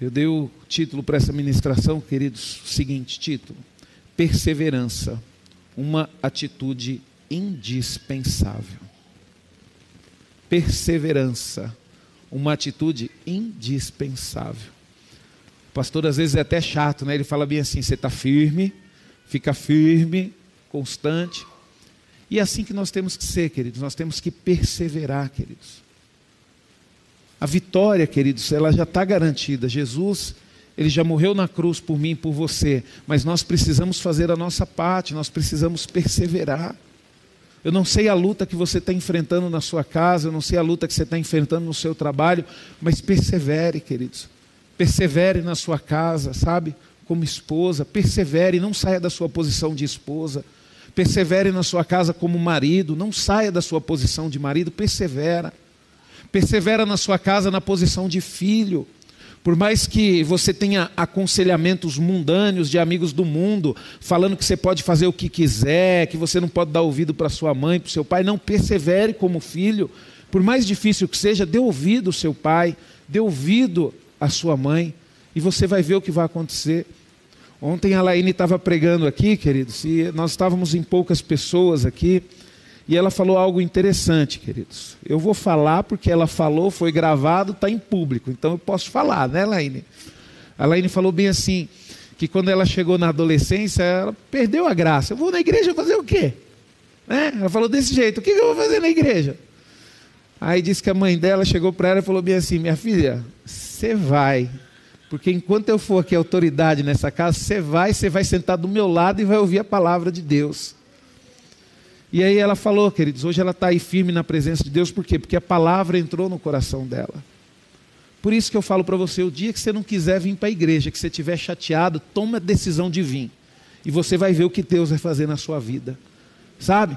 Eu dei o título para essa ministração, queridos, seguinte título: Perseverança, uma atitude indispensável. Perseverança, uma atitude indispensável. O pastor às vezes é até chato, né? Ele fala bem assim: você está firme, fica firme, constante. E é assim que nós temos que ser, queridos. Nós temos que perseverar, queridos. A vitória, queridos, ela já está garantida. Jesus, ele já morreu na cruz por mim e por você. Mas nós precisamos fazer a nossa parte, nós precisamos perseverar. Eu não sei a luta que você está enfrentando na sua casa, eu não sei a luta que você está enfrentando no seu trabalho, mas persevere, queridos. Persevere na sua casa, sabe? Como esposa, persevere, não saia da sua posição de esposa. Persevere na sua casa como marido, não saia da sua posição de marido, persevera. Persevera na sua casa na posição de filho. Por mais que você tenha aconselhamentos mundâneos de amigos do mundo, falando que você pode fazer o que quiser, que você não pode dar ouvido para sua mãe, para seu pai, não persevere como filho. Por mais difícil que seja, dê ouvido ao seu pai, dê ouvido à sua mãe, e você vai ver o que vai acontecer. Ontem a Laine estava pregando aqui, queridos, e nós estávamos em poucas pessoas aqui. E ela falou algo interessante, queridos. Eu vou falar porque ela falou, foi gravado, está em público. Então eu posso falar, né, Laine? A Laine falou bem assim, que quando ela chegou na adolescência, ela perdeu a graça. Eu vou na igreja fazer o quê? Né? Ela falou desse jeito, o que eu vou fazer na igreja? Aí disse que a mãe dela chegou para ela e falou bem assim, minha filha, você vai, porque enquanto eu for aqui autoridade nessa casa, você vai, você vai sentar do meu lado e vai ouvir a palavra de Deus. E aí ela falou, queridos, hoje ela está aí firme na presença de Deus, por quê? Porque a palavra entrou no coração dela. Por isso que eu falo para você, o dia que você não quiser vir para a igreja, que você estiver chateado, toma a decisão de vir. E você vai ver o que Deus vai fazer na sua vida. Sabe?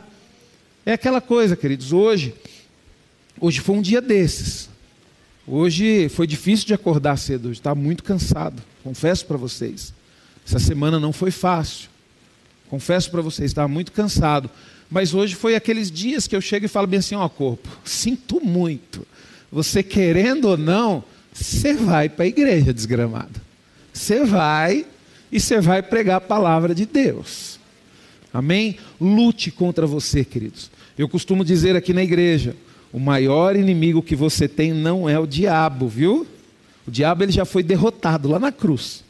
É aquela coisa, queridos, hoje, hoje foi um dia desses. Hoje foi difícil de acordar cedo, hoje estava muito cansado, confesso para vocês. Essa semana não foi fácil. Confesso para vocês, estava muito cansado. Mas hoje foi aqueles dias que eu chego e falo bem assim: ó, corpo, sinto muito. Você querendo ou não, você vai para a igreja desgramado. Você vai e você vai pregar a palavra de Deus. Amém? Lute contra você, queridos. Eu costumo dizer aqui na igreja: o maior inimigo que você tem não é o diabo, viu? O diabo ele já foi derrotado lá na cruz.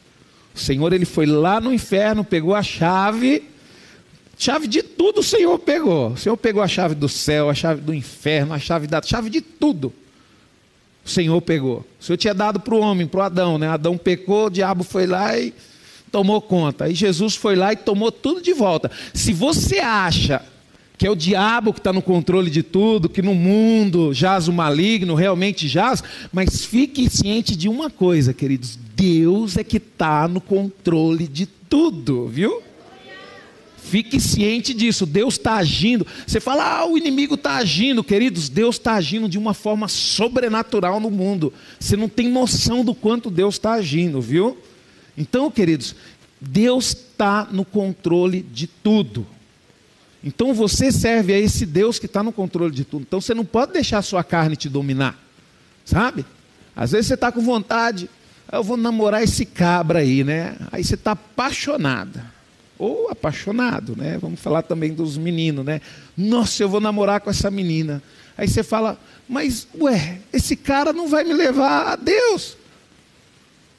O Senhor ele foi lá no inferno, pegou a chave Chave de tudo o Senhor pegou. O Senhor pegou a chave do céu, a chave do inferno, a chave da chave de tudo. O Senhor pegou. O Senhor tinha dado para o homem, para o Adão, né? Adão pecou, o diabo foi lá e tomou conta. Aí Jesus foi lá e tomou tudo de volta. Se você acha que é o diabo que está no controle de tudo, que no mundo jaz o maligno, realmente jaz, mas fique ciente de uma coisa, queridos: Deus é que está no controle de tudo, viu? Fique ciente disso, Deus está agindo. Você fala, ah, o inimigo está agindo, queridos. Deus está agindo de uma forma sobrenatural no mundo. Você não tem noção do quanto Deus está agindo, viu? Então, queridos, Deus está no controle de tudo. Então você serve a esse Deus que está no controle de tudo. Então você não pode deixar a sua carne te dominar, sabe? Às vezes você está com vontade, ah, eu vou namorar esse cabra aí, né? Aí você está apaixonada ou apaixonado, né? Vamos falar também dos meninos, né? Nossa, eu vou namorar com essa menina. Aí você fala, mas ué, esse cara não vai me levar a Deus.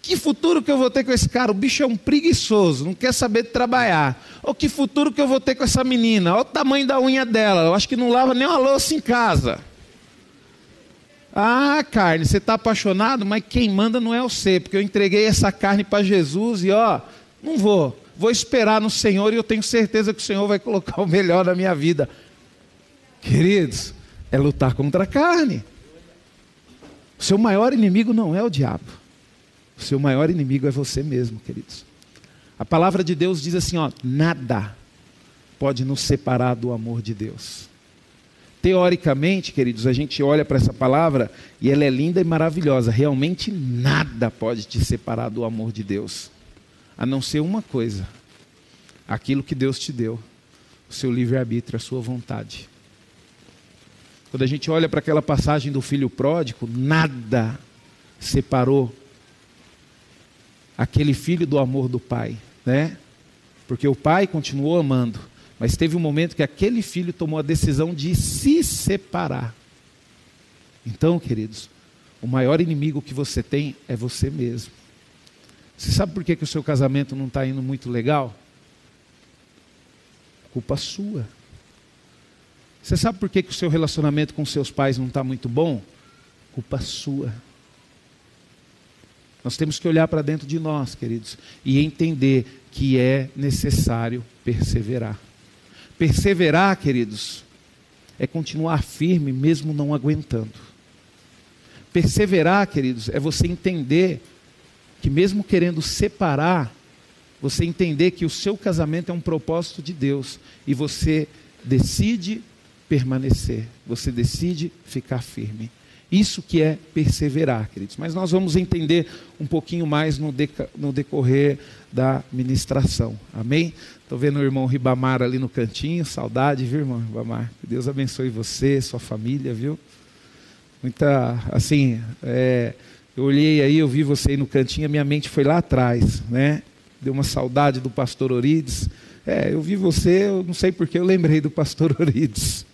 Que futuro que eu vou ter com esse cara? O bicho é um preguiçoso, não quer saber trabalhar. Ou que futuro que eu vou ter com essa menina? Olha o tamanho da unha dela. Eu acho que não lava nem uma louça em casa. Ah, carne, você está apaixonado, mas quem manda não é você, porque eu entreguei essa carne para Jesus e ó, não vou vou esperar no Senhor e eu tenho certeza que o Senhor vai colocar o melhor na minha vida. Queridos, é lutar contra a carne. O seu maior inimigo não é o diabo. O seu maior inimigo é você mesmo, queridos. A palavra de Deus diz assim, ó, nada pode nos separar do amor de Deus. Teoricamente, queridos, a gente olha para essa palavra e ela é linda e maravilhosa. Realmente nada pode te separar do amor de Deus a não ser uma coisa: aquilo que Deus te deu, o seu livre-arbítrio, a sua vontade. Quando a gente olha para aquela passagem do filho pródigo, nada separou aquele filho do amor do pai, né? Porque o pai continuou amando, mas teve um momento que aquele filho tomou a decisão de se separar. Então, queridos, o maior inimigo que você tem é você mesmo. Você sabe por que, que o seu casamento não está indo muito legal? Culpa sua. Você sabe por que, que o seu relacionamento com seus pais não está muito bom? Culpa sua. Nós temos que olhar para dentro de nós, queridos, e entender que é necessário perseverar. Perseverar, queridos, é continuar firme mesmo não aguentando. Perseverar, queridos, é você entender que mesmo querendo separar, você entender que o seu casamento é um propósito de Deus e você decide permanecer, você decide ficar firme. Isso que é perseverar, queridos. Mas nós vamos entender um pouquinho mais no, no decorrer da ministração. Amém? Estou vendo o irmão Ribamar ali no cantinho. Saudade, viu, irmão Ribamar? Que Deus abençoe você, sua família, viu? Muita, assim, é, eu olhei aí, eu vi você aí no cantinho, a minha mente foi lá atrás, né? Deu uma saudade do pastor Orides. É, eu vi você, eu não sei porque eu lembrei do pastor Orides.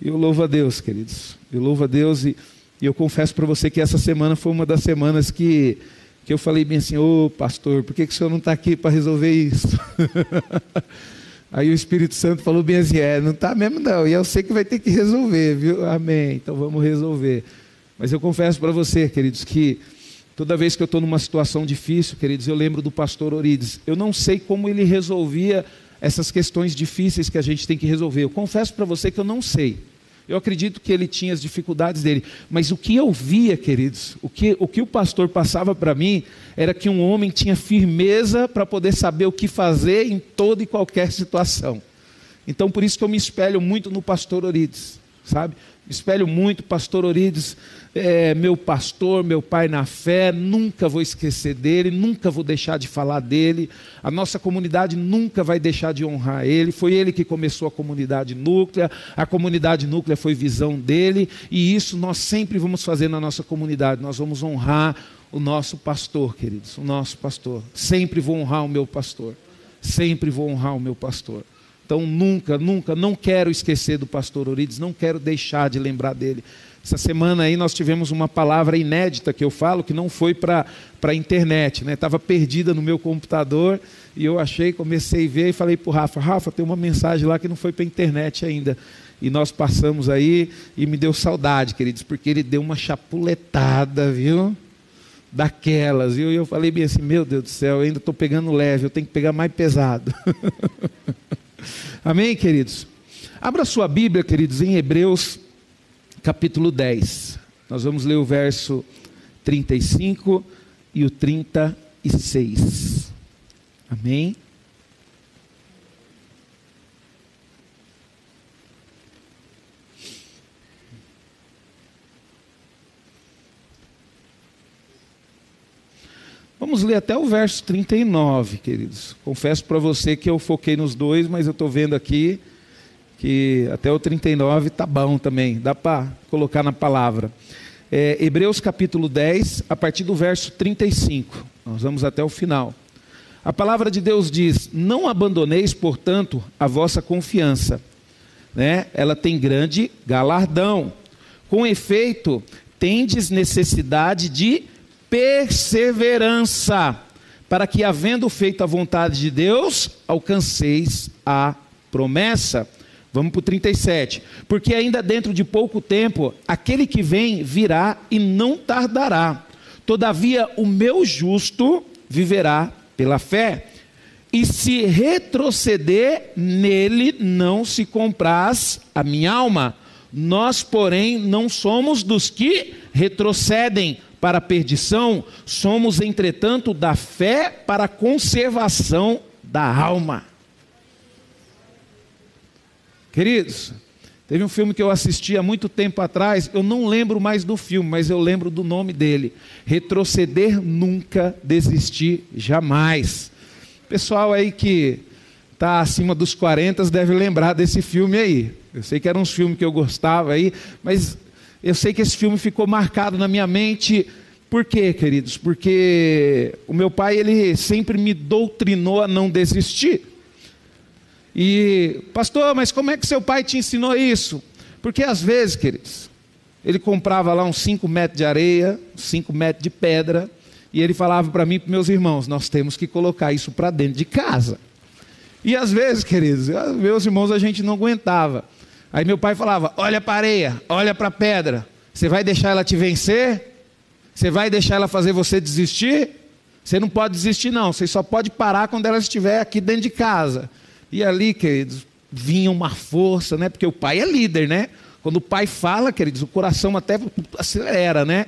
E eu louvo a Deus, queridos. Eu louvo a Deus e, e eu confesso para você que essa semana foi uma das semanas que, que eu falei bem assim, ô oh, pastor, por que, que o senhor não está aqui para resolver isso? Aí o Espírito Santo falou bem assim, é, não está mesmo não, e eu sei que vai ter que resolver, viu? Amém, então vamos resolver. Mas eu confesso para você, queridos, que toda vez que eu estou numa situação difícil, queridos, eu lembro do pastor Orides. Eu não sei como ele resolvia essas questões difíceis que a gente tem que resolver. Eu confesso para você que eu não sei. Eu acredito que ele tinha as dificuldades dele, mas o que eu via, queridos, o que o, que o pastor passava para mim era que um homem tinha firmeza para poder saber o que fazer em toda e qualquer situação. Então, por isso que eu me espelho muito no pastor Orides, sabe? Espelho muito, pastor Orides é, meu pastor, meu pai na fé, nunca vou esquecer dele, nunca vou deixar de falar dele. A nossa comunidade nunca vai deixar de honrar ele. Foi ele que começou a comunidade núclea, a comunidade núclea foi visão dele, e isso nós sempre vamos fazer na nossa comunidade. Nós vamos honrar o nosso pastor, queridos, o nosso pastor. Sempre vou honrar o meu pastor. Sempre vou honrar o meu pastor. Então nunca, nunca, não quero esquecer do pastor Orides, não quero deixar de lembrar dele. Essa semana aí nós tivemos uma palavra inédita que eu falo, que não foi para a internet, né? Estava perdida no meu computador e eu achei, comecei a ver e falei para o Rafa, Rafa, tem uma mensagem lá que não foi para a internet ainda. E nós passamos aí e me deu saudade, queridos, porque ele deu uma chapuletada, viu? Daquelas, viu? E eu falei bem assim, meu Deus do céu, eu ainda estou pegando leve, eu tenho que pegar mais pesado. Amém, queridos? Abra sua Bíblia, queridos, em Hebreus capítulo 10. Nós vamos ler o verso 35 e o 36. Amém? Vamos ler até o verso 39, queridos. Confesso para você que eu foquei nos dois, mas eu estou vendo aqui que até o 39 tá bom também, dá para colocar na palavra. É, Hebreus capítulo 10, a partir do verso 35. Nós vamos até o final. A palavra de Deus diz: Não abandoneis, portanto, a vossa confiança. Né? Ela tem grande galardão. Com efeito, tendes necessidade de perseverança, para que, havendo feito a vontade de Deus, alcanceis a promessa. Vamos para o 37. Porque ainda dentro de pouco tempo, aquele que vem virá e não tardará. Todavia, o meu justo viverá pela fé. E se retroceder, nele não se compraz a minha alma. Nós, porém, não somos dos que retrocedem para a perdição, somos, entretanto, da fé para a conservação da alma. Queridos, teve um filme que eu assisti há muito tempo atrás, eu não lembro mais do filme, mas eu lembro do nome dele. Retroceder nunca, desistir jamais. Pessoal aí que está acima dos 40 deve lembrar desse filme aí. Eu sei que era um filme que eu gostava aí, mas eu sei que esse filme ficou marcado na minha mente Por quê, queridos? Porque o meu pai ele sempre me doutrinou a não desistir. E, pastor, mas como é que seu pai te ensinou isso? Porque às vezes, queridos, ele comprava lá uns 5 metros de areia, 5 metros de pedra, e ele falava para mim e para meus irmãos: nós temos que colocar isso para dentro de casa. E às vezes, queridos, meus irmãos a gente não aguentava. Aí meu pai falava: olha para a areia, olha para a pedra. Você vai deixar ela te vencer? Você vai deixar ela fazer você desistir? Você não pode desistir, não. Você só pode parar quando ela estiver aqui dentro de casa. E ali, queridos, vinha uma força, né? Porque o pai é líder, né? Quando o pai fala, queridos, o coração até acelera, né?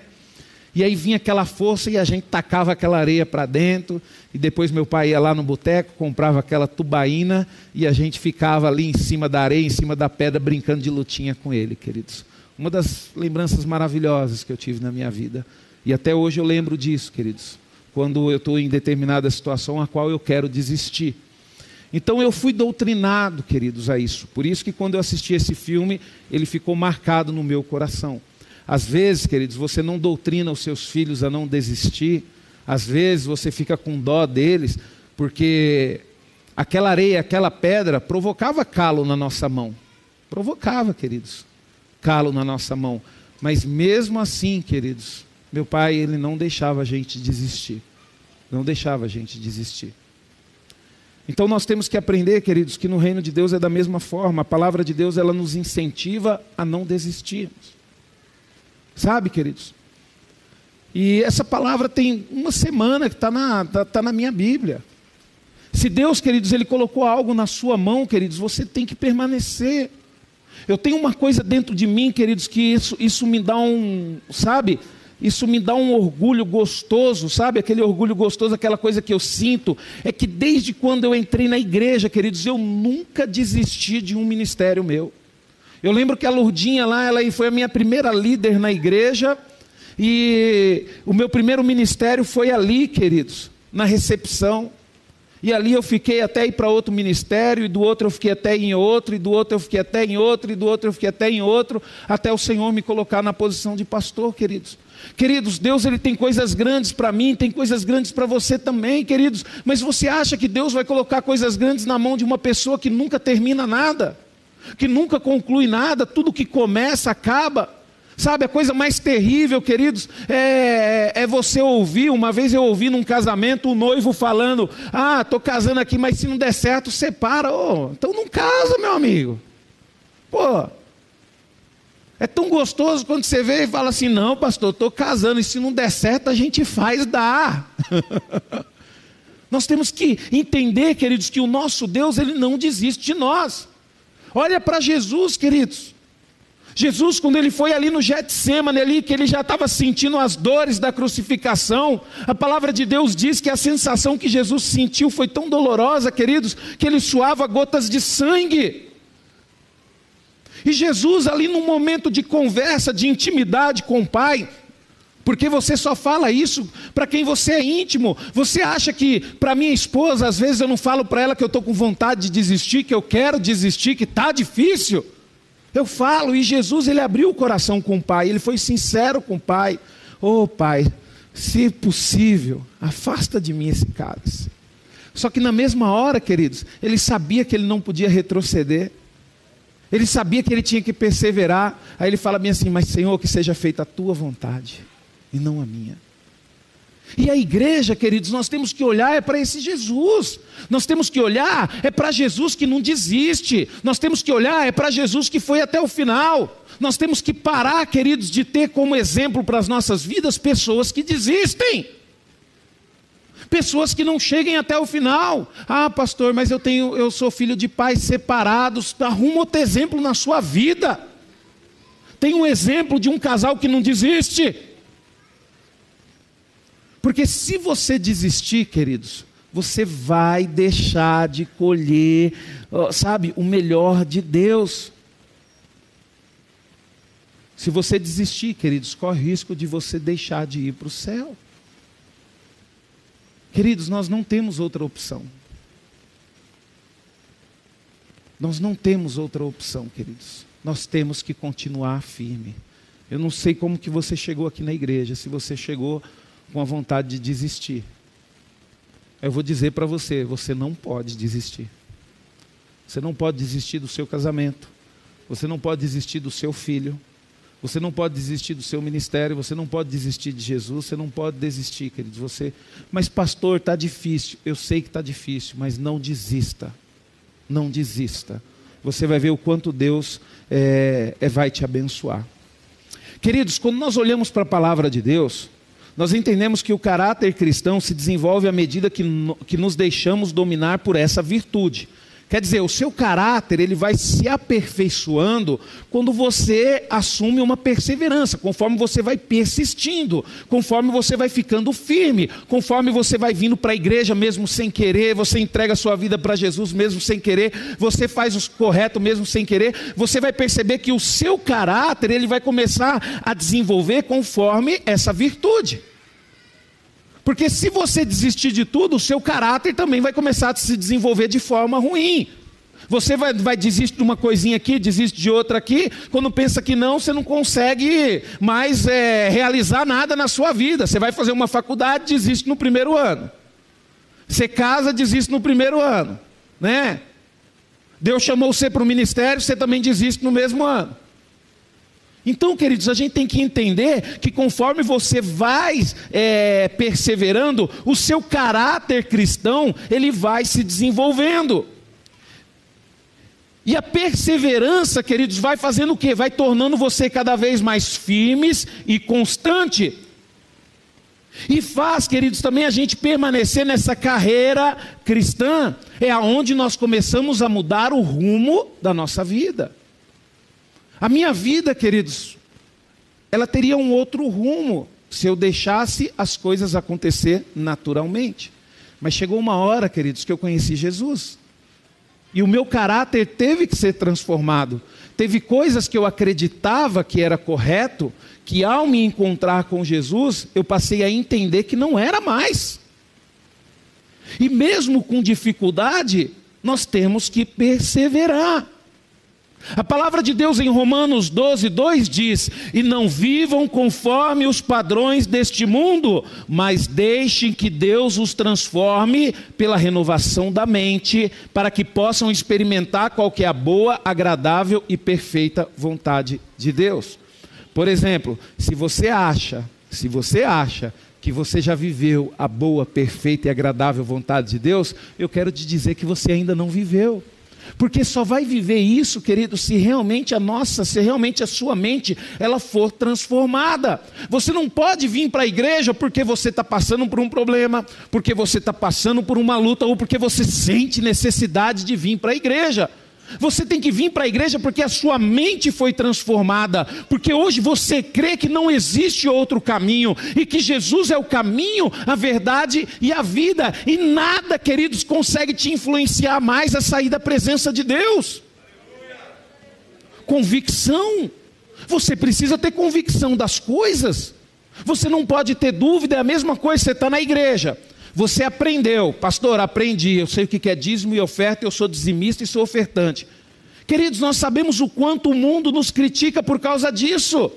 E aí vinha aquela força e a gente tacava aquela areia para dentro. E depois meu pai ia lá no boteco, comprava aquela tubaína e a gente ficava ali em cima da areia, em cima da pedra, brincando de lutinha com ele, queridos. Uma das lembranças maravilhosas que eu tive na minha vida. E até hoje eu lembro disso, queridos. Quando eu estou em determinada situação a qual eu quero desistir. Então eu fui doutrinado, queridos, a isso. Por isso que quando eu assisti esse filme, ele ficou marcado no meu coração. Às vezes, queridos, você não doutrina os seus filhos a não desistir. Às vezes você fica com dó deles, porque aquela areia, aquela pedra provocava calo na nossa mão. Provocava, queridos, calo na nossa mão. Mas mesmo assim, queridos, meu pai, ele não deixava a gente desistir. Não deixava a gente desistir. Então nós temos que aprender, queridos, que no reino de Deus é da mesma forma. A palavra de Deus ela nos incentiva a não desistirmos. Sabe, queridos? E essa palavra tem uma semana que está na, tá, tá na minha Bíblia. Se Deus, queridos, Ele colocou algo na sua mão, queridos, você tem que permanecer. Eu tenho uma coisa dentro de mim, queridos, que isso, isso me dá um, sabe? Isso me dá um orgulho gostoso, sabe? Aquele orgulho gostoso, aquela coisa que eu sinto, é que desde quando eu entrei na igreja, queridos, eu nunca desisti de um ministério meu. Eu lembro que a Lourdinha lá, ela foi a minha primeira líder na igreja, e o meu primeiro ministério foi ali, queridos, na recepção. E ali eu fiquei até ir para outro ministério, e do outro eu fiquei até em outro, e do outro eu fiquei até em outro, e do outro eu fiquei até em outro, até o Senhor me colocar na posição de pastor, queridos. Queridos, Deus ele tem coisas grandes para mim, tem coisas grandes para você também, queridos. Mas você acha que Deus vai colocar coisas grandes na mão de uma pessoa que nunca termina nada, que nunca conclui nada, tudo que começa acaba? Sabe, a coisa mais terrível, queridos, é, é, você ouvir. Uma vez eu ouvi num casamento o noivo falando: Ah, estou casando aqui, mas se não der certo, separa. Oh, então não casa, meu amigo. Pô, é tão gostoso quando você vê e fala assim: não, pastor, estou casando, e se não der certo, a gente faz, dá. nós temos que entender, queridos, que o nosso Deus, ele não desiste de nós. Olha para Jesus, queridos. Jesus, quando ele foi ali no Getsemane, ali, que ele já estava sentindo as dores da crucificação, a palavra de Deus diz que a sensação que Jesus sentiu foi tão dolorosa, queridos, que ele suava gotas de sangue. E Jesus, ali num momento de conversa, de intimidade com o Pai, porque você só fala isso para quem você é íntimo. Você acha que para minha esposa, às vezes eu não falo para ela que eu estou com vontade de desistir, que eu quero desistir, que está difícil. Eu falo, e Jesus ele abriu o coração com o Pai, ele foi sincero com o Pai. Oh Pai, se possível, afasta de mim esse cálice. Só que na mesma hora, queridos, ele sabia que ele não podia retroceder. Ele sabia que ele tinha que perseverar. Aí ele fala bem assim: Mas Senhor, que seja feita a tua vontade e não a minha. E a igreja, queridos, nós temos que olhar é para esse Jesus. Nós temos que olhar é para Jesus que não desiste. Nós temos que olhar é para Jesus que foi até o final. Nós temos que parar, queridos, de ter como exemplo para as nossas vidas pessoas que desistem pessoas que não cheguem até o final. Ah, pastor, mas eu tenho, eu sou filho de pais separados. Arruma outro exemplo na sua vida. Tem um exemplo de um casal que não desiste. Porque se você desistir, queridos, você vai deixar de colher, sabe, o melhor de Deus. Se você desistir, queridos, corre risco de você deixar de ir para o céu. Queridos, nós não temos outra opção. Nós não temos outra opção, queridos. Nós temos que continuar firme. Eu não sei como que você chegou aqui na igreja, se você chegou com a vontade de desistir. Eu vou dizer para você, você não pode desistir. Você não pode desistir do seu casamento. Você não pode desistir do seu filho. Você não pode desistir do seu ministério, você não pode desistir de Jesus, você não pode desistir, queridos. Você, mas pastor, está difícil. Eu sei que está difícil, mas não desista. Não desista. Você vai ver o quanto Deus é, é, vai te abençoar. Queridos, quando nós olhamos para a palavra de Deus, nós entendemos que o caráter cristão se desenvolve à medida que, que nos deixamos dominar por essa virtude. Quer dizer, o seu caráter ele vai se aperfeiçoando quando você assume uma perseverança, conforme você vai persistindo, conforme você vai ficando firme, conforme você vai vindo para a igreja mesmo sem querer, você entrega a sua vida para Jesus mesmo sem querer, você faz o correto mesmo sem querer, você vai perceber que o seu caráter ele vai começar a desenvolver conforme essa virtude. Porque se você desistir de tudo, o seu caráter também vai começar a se desenvolver de forma ruim. Você vai, vai desistir de uma coisinha aqui, desiste de outra aqui. Quando pensa que não, você não consegue mais é, realizar nada na sua vida. Você vai fazer uma faculdade, desiste no primeiro ano. Você casa, desiste no primeiro ano, né? Deus chamou você para o ministério, você também desiste no mesmo ano. Então, queridos, a gente tem que entender que conforme você vai é, perseverando, o seu caráter cristão ele vai se desenvolvendo. E a perseverança, queridos, vai fazendo o quê? Vai tornando você cada vez mais firmes e constante. E faz, queridos, também a gente permanecer nessa carreira cristã, é aonde nós começamos a mudar o rumo da nossa vida. A minha vida, queridos, ela teria um outro rumo se eu deixasse as coisas acontecer naturalmente. Mas chegou uma hora, queridos, que eu conheci Jesus. E o meu caráter teve que ser transformado. Teve coisas que eu acreditava que era correto, que ao me encontrar com Jesus, eu passei a entender que não era mais. E mesmo com dificuldade, nós temos que perseverar. A palavra de Deus em Romanos 12, 2 diz: E não vivam conforme os padrões deste mundo, mas deixem que Deus os transforme pela renovação da mente, para que possam experimentar qual é a boa, agradável e perfeita vontade de Deus. Por exemplo, se você acha, se você acha que você já viveu a boa, perfeita e agradável vontade de Deus, eu quero te dizer que você ainda não viveu. Porque só vai viver isso, querido, se realmente a nossa, se realmente a sua mente, ela for transformada. Você não pode vir para a igreja porque você está passando por um problema, porque você está passando por uma luta ou porque você sente necessidade de vir para a igreja. Você tem que vir para a igreja porque a sua mente foi transformada, porque hoje você crê que não existe outro caminho e que Jesus é o caminho, a verdade e a vida, e nada, queridos, consegue te influenciar mais a sair da presença de Deus. Convicção, você precisa ter convicção das coisas, você não pode ter dúvida, é a mesma coisa, você está na igreja. Você aprendeu, pastor, aprendi, eu sei o que é dízimo e oferta, eu sou dizimista e sou ofertante. Queridos, nós sabemos o quanto o mundo nos critica por causa disso.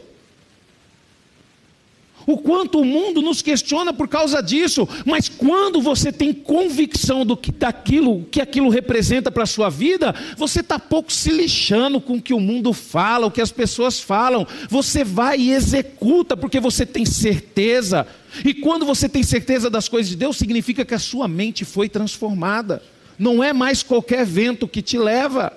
O quanto o mundo nos questiona por causa disso, mas quando você tem convicção do que daquilo, que aquilo representa para a sua vida, você está pouco se lixando com o que o mundo fala, o que as pessoas falam. Você vai e executa porque você tem certeza e quando você tem certeza das coisas de Deus, significa que a sua mente foi transformada. Não é mais qualquer vento que te leva.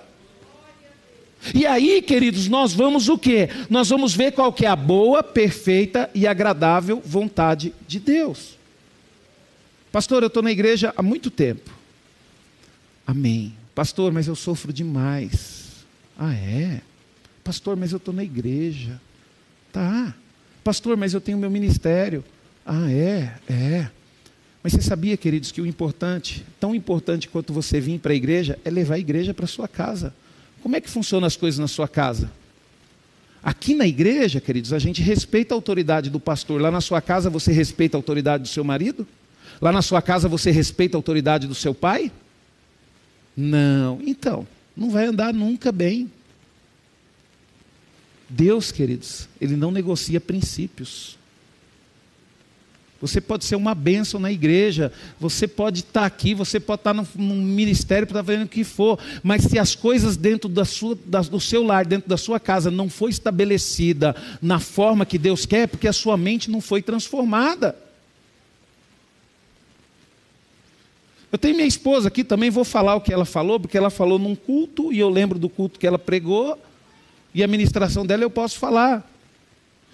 E aí, queridos, nós vamos o quê? Nós vamos ver qual que é a boa, perfeita e agradável vontade de Deus. Pastor, eu estou na igreja há muito tempo. Amém. Pastor, mas eu sofro demais. Ah, é? Pastor, mas eu estou na igreja. Tá. Pastor, mas eu tenho meu ministério. Ah, é? É. Mas você sabia, queridos, que o importante, tão importante quanto você vir para a igreja, é levar a igreja para sua casa. Como é que funcionam as coisas na sua casa? Aqui na igreja, queridos, a gente respeita a autoridade do pastor. Lá na sua casa você respeita a autoridade do seu marido? Lá na sua casa você respeita a autoridade do seu pai? Não. Então, não vai andar nunca bem. Deus, queridos, ele não negocia princípios. Você pode ser uma bênção na igreja, você pode estar aqui, você pode estar no, no ministério, estar fazendo o que for, mas se as coisas dentro da sua, da, do seu lar, dentro da sua casa, não foi estabelecida na forma que Deus quer, porque a sua mente não foi transformada. Eu tenho minha esposa aqui, também vou falar o que ela falou, porque ela falou num culto, e eu lembro do culto que ela pregou, e a ministração dela eu posso falar.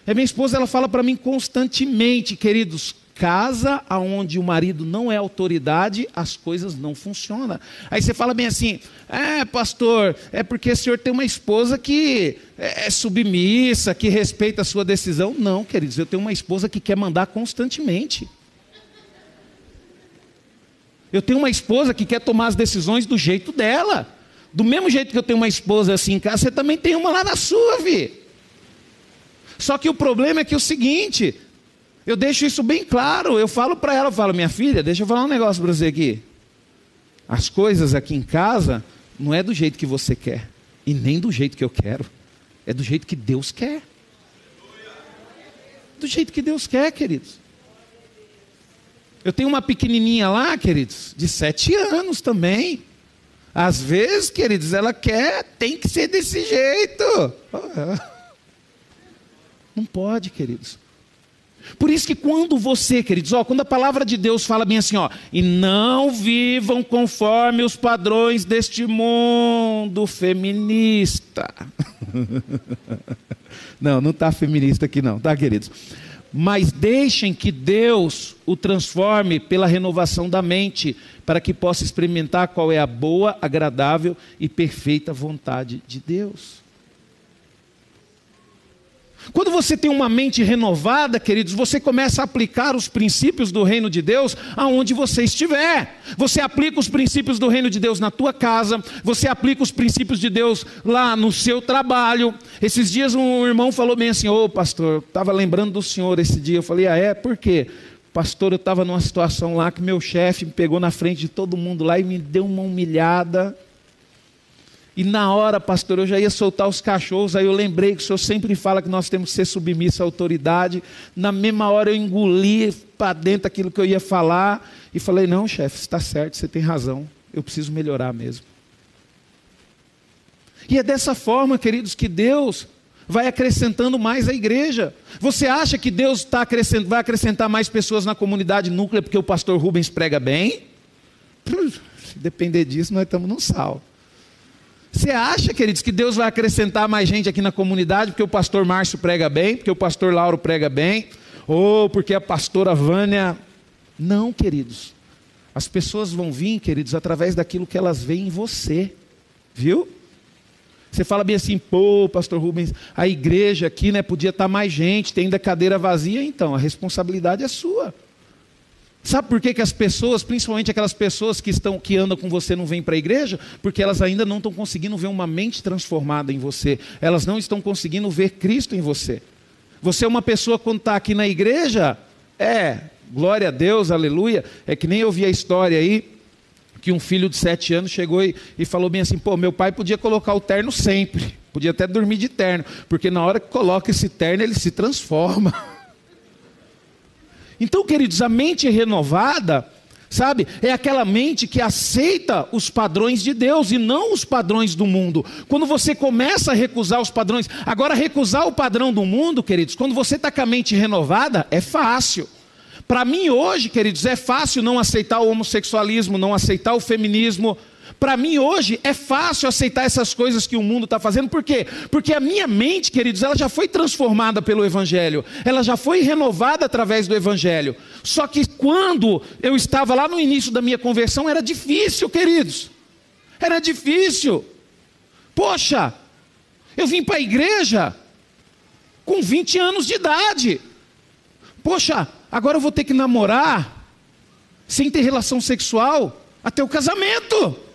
A minha esposa ela fala para mim constantemente, queridos, casa aonde o marido não é autoridade, as coisas não funcionam. Aí você fala bem assim: é, pastor, é porque o senhor tem uma esposa que é, é submissa, que respeita a sua decisão. Não, queridos, eu tenho uma esposa que quer mandar constantemente. Eu tenho uma esposa que quer tomar as decisões do jeito dela. Do mesmo jeito que eu tenho uma esposa assim em casa, você também tem uma lá na sua, vi. Só que o problema é que é o seguinte, eu deixo isso bem claro, eu falo para ela, eu falo, minha filha, deixa eu falar um negócio para você aqui. As coisas aqui em casa não é do jeito que você quer, e nem do jeito que eu quero, é do jeito que Deus quer. Do jeito que Deus quer, queridos. Eu tenho uma pequenininha lá, queridos, de sete anos também. Às vezes, queridos, ela quer, tem que ser desse jeito. Não pode, queridos. Por isso que quando você, queridos, ó, quando a palavra de Deus fala bem assim, ó, e não vivam conforme os padrões deste mundo feminista. não, não está feminista aqui não, tá, queridos? Mas deixem que Deus o transforme pela renovação da mente, para que possa experimentar qual é a boa, agradável e perfeita vontade de Deus. Quando você tem uma mente renovada, queridos, você começa a aplicar os princípios do reino de Deus aonde você estiver. Você aplica os princípios do reino de Deus na tua casa, você aplica os princípios de Deus lá no seu trabalho. Esses dias um irmão falou bem assim: Ô oh, pastor, estava lembrando do senhor esse dia. Eu falei: Ah, é? Por quê? Pastor, eu estava numa situação lá que meu chefe me pegou na frente de todo mundo lá e me deu uma humilhada. E na hora, pastor, eu já ia soltar os cachorros, aí eu lembrei que o senhor sempre fala que nós temos que ser submissos à autoridade. Na mesma hora eu engoli para dentro aquilo que eu ia falar e falei: não, chefe, está certo, você tem razão, eu preciso melhorar mesmo. E é dessa forma, queridos, que Deus vai acrescentando mais a igreja. Você acha que Deus tá acrescent... vai acrescentar mais pessoas na comunidade núclea porque o pastor Rubens prega bem? Se depender disso, nós estamos no sal. Você acha, queridos, que Deus vai acrescentar mais gente aqui na comunidade porque o pastor Márcio prega bem, porque o pastor Lauro prega bem, ou porque a pastora Vânia. Não, queridos. As pessoas vão vir, queridos, através daquilo que elas veem em você. Viu? Você fala bem assim, pô, pastor Rubens, a igreja aqui, né, podia estar mais gente, tem ainda cadeira vazia, então a responsabilidade é sua. Sabe por que, que as pessoas, principalmente aquelas pessoas que estão que andam com você, não vêm para a igreja? Porque elas ainda não estão conseguindo ver uma mente transformada em você. Elas não estão conseguindo ver Cristo em você. Você é uma pessoa quando está aqui na igreja, é, glória a Deus, aleluia. É que nem eu vi a história aí, que um filho de sete anos chegou e, e falou bem assim: pô, meu pai podia colocar o terno sempre, podia até dormir de terno, porque na hora que coloca esse terno ele se transforma. Então, queridos, a mente renovada, sabe, é aquela mente que aceita os padrões de Deus e não os padrões do mundo. Quando você começa a recusar os padrões, agora recusar o padrão do mundo, queridos, quando você está com a mente renovada, é fácil. Para mim hoje, queridos, é fácil não aceitar o homossexualismo, não aceitar o feminismo, para mim hoje é fácil aceitar essas coisas que o mundo está fazendo, por quê? Porque a minha mente, queridos, ela já foi transformada pelo Evangelho, ela já foi renovada através do Evangelho. Só que quando eu estava lá no início da minha conversão, era difícil, queridos, era difícil. Poxa, eu vim para a igreja com 20 anos de idade. Poxa, agora eu vou ter que namorar sem ter relação sexual até o casamento.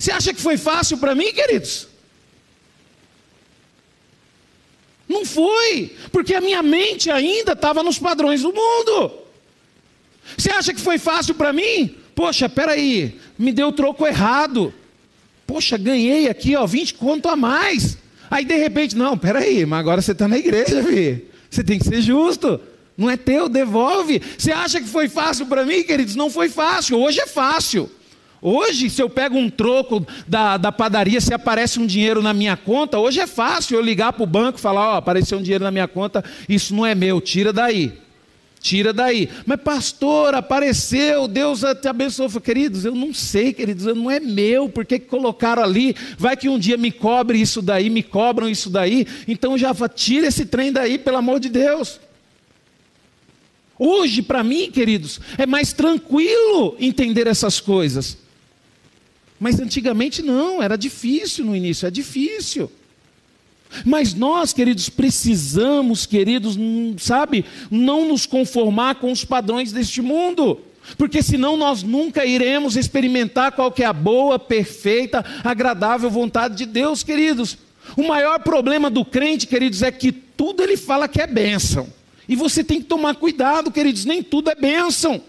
Você acha que foi fácil para mim, queridos? Não foi, porque a minha mente ainda estava nos padrões do mundo. Você acha que foi fácil para mim? Poxa, peraí, me deu o troco errado. Poxa, ganhei aqui, ó, 20 conto a mais. Aí de repente, não, peraí, mas agora você está na igreja, filho. Você tem que ser justo. Não é teu, devolve. Você acha que foi fácil para mim, queridos? Não foi fácil. Hoje é fácil. Hoje, se eu pego um troco da, da padaria, se aparece um dinheiro na minha conta, hoje é fácil eu ligar para o banco e falar: Ó, oh, apareceu um dinheiro na minha conta, isso não é meu, tira daí. Tira daí. Mas, pastor, apareceu, Deus te abençoou. Queridos, eu não sei, queridos, não é meu, por que colocaram ali? Vai que um dia me cobre isso daí, me cobram isso daí. Então já tira esse trem daí, pelo amor de Deus. Hoje, para mim, queridos, é mais tranquilo entender essas coisas. Mas antigamente não, era difícil no início, é difícil. Mas nós, queridos, precisamos, queridos, sabe, não nos conformar com os padrões deste mundo. Porque senão nós nunca iremos experimentar qual é a boa, perfeita, agradável vontade de Deus, queridos. O maior problema do crente, queridos, é que tudo ele fala que é bênção. E você tem que tomar cuidado, queridos, nem tudo é bênção.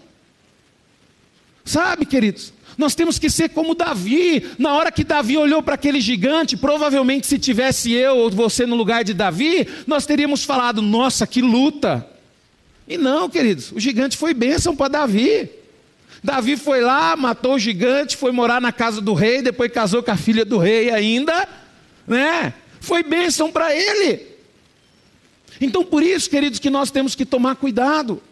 Sabe, queridos? Nós temos que ser como Davi. Na hora que Davi olhou para aquele gigante, provavelmente se tivesse eu ou você no lugar de Davi, nós teríamos falado: nossa, que luta. E não, queridos, o gigante foi bênção para Davi. Davi foi lá, matou o gigante, foi morar na casa do rei, depois casou com a filha do rei ainda, né? Foi bênção para ele. Então, por isso, queridos, que nós temos que tomar cuidado.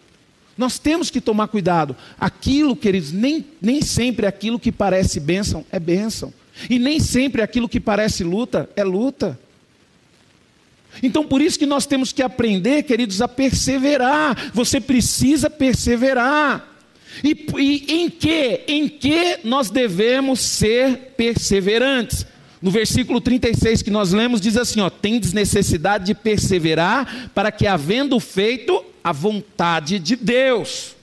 Nós temos que tomar cuidado. Aquilo, queridos, nem, nem sempre aquilo que parece bênção é bênção. E nem sempre aquilo que parece luta é luta. Então, por isso que nós temos que aprender, queridos, a perseverar. Você precisa perseverar. E, e em que? Em que nós devemos ser perseverantes? No versículo 36 que nós lemos, diz assim: ó, tendes necessidade de perseverar, para que, havendo feito, a vontade de Deus.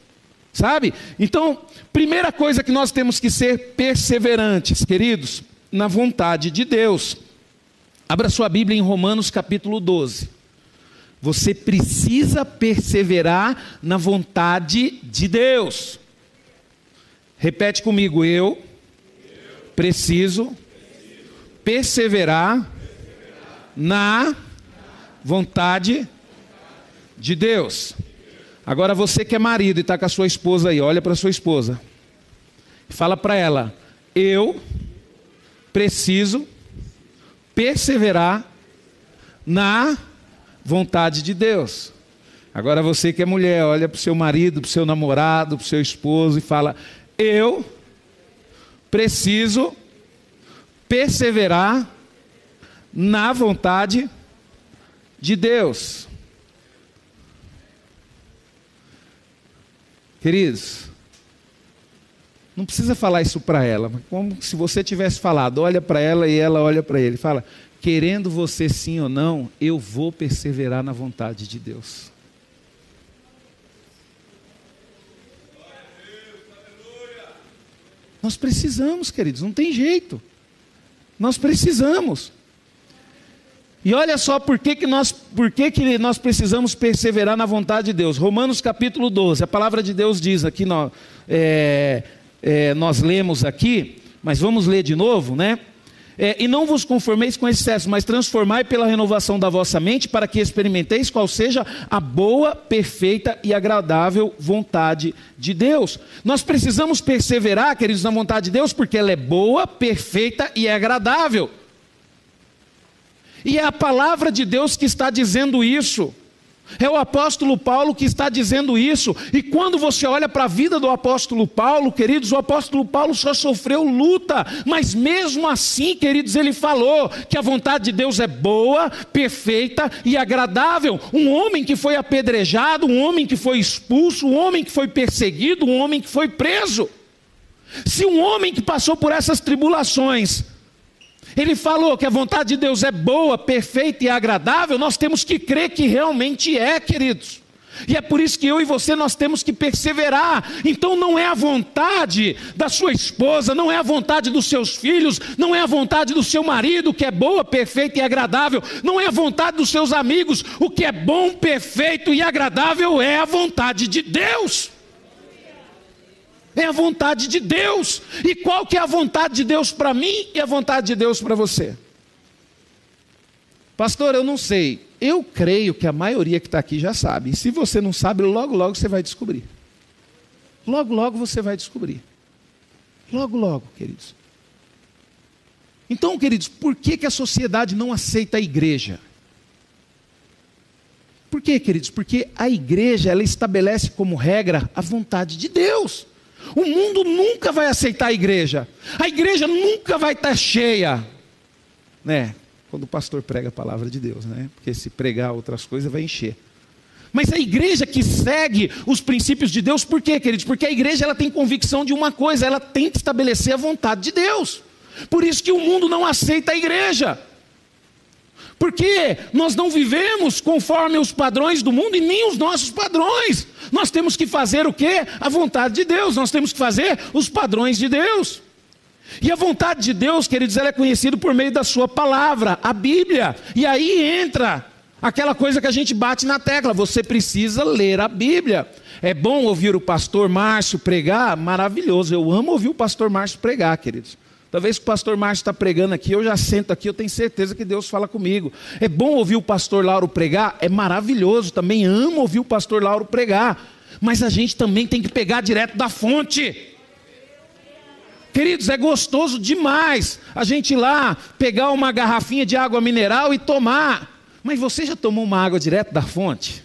Sabe? Então, primeira coisa que nós temos que ser perseverantes, queridos, na vontade de Deus. Abra sua Bíblia em Romanos capítulo 12. Você precisa perseverar na vontade de Deus. Repete comigo, eu preciso perseverar na vontade de Deus. Agora você que é marido e está com a sua esposa aí, olha para sua esposa. Fala para ela: eu preciso perseverar na vontade de Deus. Agora você que é mulher, olha para o seu marido, para o seu namorado, para o seu esposo e fala: eu preciso perseverar na vontade de Deus. Queridos, não precisa falar isso para ela, como se você tivesse falado, olha para ela e ela olha para ele, fala: querendo você sim ou não, eu vou perseverar na vontade de Deus. Nós precisamos, queridos, não tem jeito. Nós precisamos. E olha só por que, que, nós, por que, que nós precisamos perseverar na vontade de Deus. Romanos capítulo 12, a palavra de Deus diz aqui, nós, é, é, nós lemos aqui, mas vamos ler de novo, né? É, e não vos conformeis com excesso, mas transformai pela renovação da vossa mente, para que experimenteis qual seja a boa, perfeita e agradável vontade de Deus. Nós precisamos perseverar, queridos, na vontade de Deus, porque ela é boa, perfeita e agradável. E é a palavra de Deus que está dizendo isso. É o apóstolo Paulo que está dizendo isso. E quando você olha para a vida do apóstolo Paulo, queridos, o apóstolo Paulo só sofreu luta, mas mesmo assim, queridos, ele falou que a vontade de Deus é boa, perfeita e agradável. Um homem que foi apedrejado, um homem que foi expulso, um homem que foi perseguido, um homem que foi preso. Se um homem que passou por essas tribulações ele falou que a vontade de Deus é boa, perfeita e agradável, nós temos que crer que realmente é, queridos. E é por isso que eu e você nós temos que perseverar. Então não é a vontade da sua esposa, não é a vontade dos seus filhos, não é a vontade do seu marido que é boa, perfeita e agradável, não é a vontade dos seus amigos. O que é bom, perfeito e agradável é a vontade de Deus é a vontade de Deus. E qual que é a vontade de Deus para mim e a vontade de Deus para você? Pastor, eu não sei. Eu creio que a maioria que está aqui já sabe. E se você não sabe, logo, logo você vai descobrir. Logo, logo você vai descobrir. Logo, logo, queridos. Então, queridos, por que, que a sociedade não aceita a igreja? Por quê, queridos? Porque a igreja ela estabelece como regra a vontade de Deus. O mundo nunca vai aceitar a igreja. A igreja nunca vai estar cheia, né? Quando o pastor prega a palavra de Deus, né? Porque se pregar outras coisas vai encher. Mas a igreja que segue os princípios de Deus, por quê, queridos? Porque a igreja ela tem convicção de uma coisa, ela tem que estabelecer a vontade de Deus. Por isso que o mundo não aceita a igreja. Porque nós não vivemos conforme os padrões do mundo e nem os nossos padrões. Nós temos que fazer o que? A vontade de Deus. Nós temos que fazer os padrões de Deus. E a vontade de Deus, queridos, ela é conhecida por meio da sua palavra, a Bíblia. E aí entra aquela coisa que a gente bate na tecla: você precisa ler a Bíblia. É bom ouvir o pastor Márcio pregar? Maravilhoso. Eu amo ouvir o pastor Márcio pregar, queridos. Talvez o pastor Márcio está pregando aqui, eu já sento aqui, eu tenho certeza que Deus fala comigo. É bom ouvir o pastor Lauro pregar? É maravilhoso, também amo ouvir o pastor Lauro pregar. Mas a gente também tem que pegar direto da fonte. Queridos, é gostoso demais a gente ir lá pegar uma garrafinha de água mineral e tomar. Mas você já tomou uma água direto da fonte?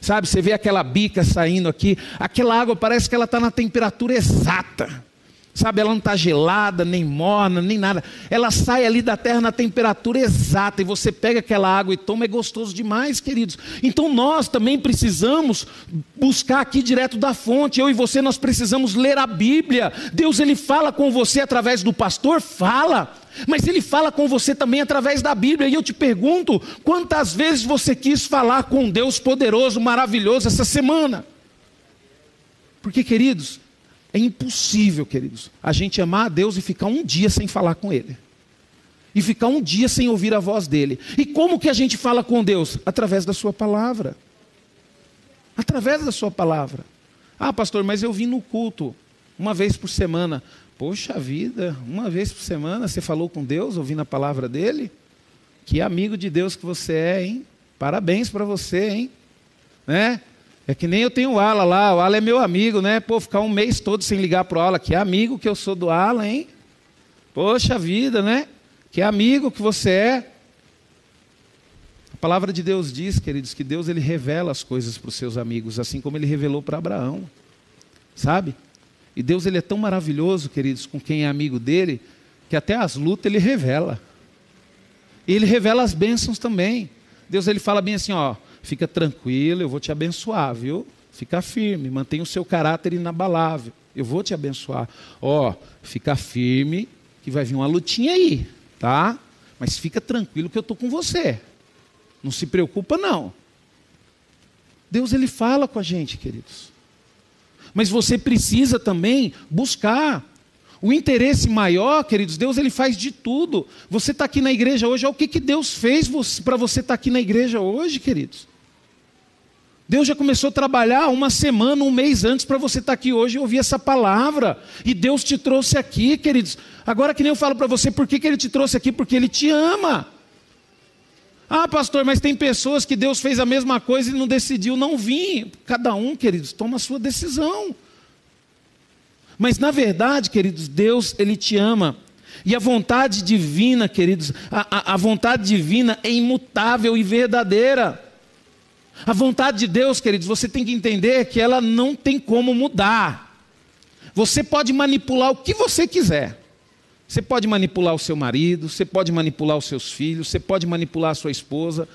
Sabe, você vê aquela bica saindo aqui, aquela água parece que ela está na temperatura exata. Sabe, ela não está gelada, nem morna, nem nada. Ela sai ali da terra na temperatura exata e você pega aquela água e toma, é gostoso demais, queridos. Então nós também precisamos buscar aqui direto da fonte. Eu e você nós precisamos ler a Bíblia. Deus ele fala com você através do pastor, fala. Mas ele fala com você também através da Bíblia. E eu te pergunto, quantas vezes você quis falar com Deus poderoso, maravilhoso essa semana? Porque, queridos, é impossível, queridos, a gente amar a Deus e ficar um dia sem falar com Ele. E ficar um dia sem ouvir a voz dele. E como que a gente fala com Deus? Através da Sua palavra. Através da Sua palavra. Ah, pastor, mas eu vim no culto uma vez por semana. Poxa vida, uma vez por semana você falou com Deus, ouvindo a palavra dele? Que amigo de Deus que você é, hein? Parabéns para você, hein? Né? É que nem eu tenho o Ala lá, o Ala é meu amigo, né? Pô, ficar um mês todo sem ligar pro Ala, que amigo que eu sou do Ala, hein? Poxa vida, né? Que amigo que você é. A palavra de Deus diz, queridos, que Deus ele revela as coisas para os seus amigos, assim como ele revelou para Abraão. Sabe? E Deus ele é tão maravilhoso, queridos, com quem é amigo dele, que até as lutas ele revela. E ele revela as bênçãos também. Deus ele fala bem assim, ó, fica tranquilo, eu vou te abençoar, viu? Fica firme, mantenha o seu caráter inabalável. Eu vou te abençoar. Ó, oh, fica firme, que vai vir uma lutinha aí, tá? Mas fica tranquilo que eu estou com você. Não se preocupa, não. Deus, Ele fala com a gente, queridos. Mas você precisa também buscar o interesse maior, queridos, Deus ele faz de tudo. Você está aqui na igreja hoje, olha o que, que Deus fez para você estar tá aqui na igreja hoje, queridos. Deus já começou a trabalhar uma semana, um mês antes para você estar aqui hoje e ouvir essa palavra. E Deus te trouxe aqui, queridos. Agora que nem eu falo para você, por que, que Ele te trouxe aqui? Porque Ele te ama. Ah, pastor, mas tem pessoas que Deus fez a mesma coisa e não decidiu não vir. Cada um, queridos, toma a sua decisão. Mas na verdade, queridos, Deus, Ele te ama. E a vontade divina, queridos, a, a, a vontade divina é imutável e verdadeira. A vontade de Deus, queridos, você tem que entender que ela não tem como mudar. Você pode manipular o que você quiser. Você pode manipular o seu marido, você pode manipular os seus filhos, você pode manipular a sua esposa,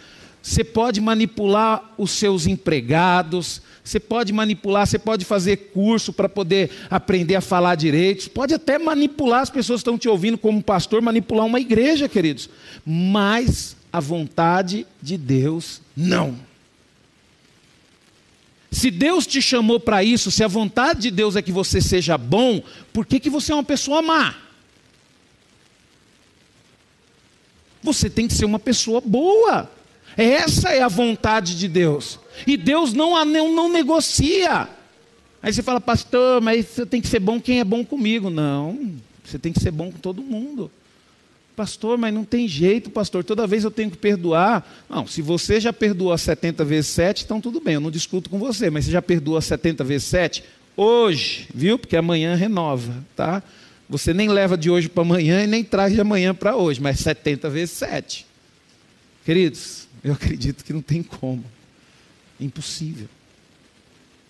você pode manipular os seus empregados, você pode manipular, você pode fazer curso para poder aprender a falar direitos, pode até manipular as pessoas que estão te ouvindo como pastor, manipular uma igreja, queridos. Mas a vontade de Deus não. Se Deus te chamou para isso, se a vontade de Deus é que você seja bom, por que, que você é uma pessoa má? Você tem que ser uma pessoa boa. Essa é a vontade de Deus. E Deus não, não, não negocia. Aí você fala, pastor, mas você tem que ser bom quem é bom comigo. Não, você tem que ser bom com todo mundo. Pastor, mas não tem jeito, pastor, toda vez eu tenho que perdoar. Não, se você já perdoou 70 vezes 7, então tudo bem, eu não discuto com você, mas você já perdoou 70 vezes 7? Hoje, viu? Porque amanhã renova, tá? Você nem leva de hoje para amanhã e nem traz de amanhã para hoje, mas 70 vezes 7. Queridos, eu acredito que não tem como. Impossível.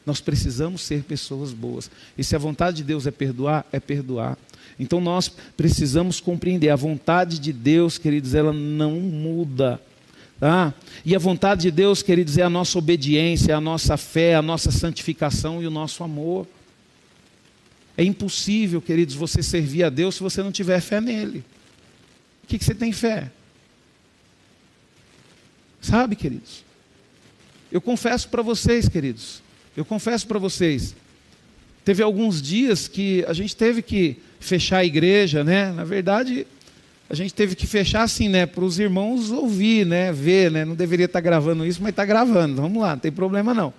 Nós precisamos ser pessoas boas. E se a vontade de Deus é perdoar, é perdoar. Então nós precisamos compreender a vontade de Deus, queridos, ela não muda. Tá? E a vontade de Deus, queridos, é a nossa obediência, é a nossa fé, a nossa santificação e o nosso amor. É impossível, queridos, você servir a Deus se você não tiver fé nele. O que, que você tem fé? Sabe, queridos? Eu confesso para vocês, queridos, eu confesso para vocês, teve alguns dias que a gente teve que fechar a igreja, né? Na verdade, a gente teve que fechar assim, né? Para os irmãos ouvir, né? Ver, né? Não deveria estar tá gravando isso, mas está gravando. Vamos lá, não tem problema não.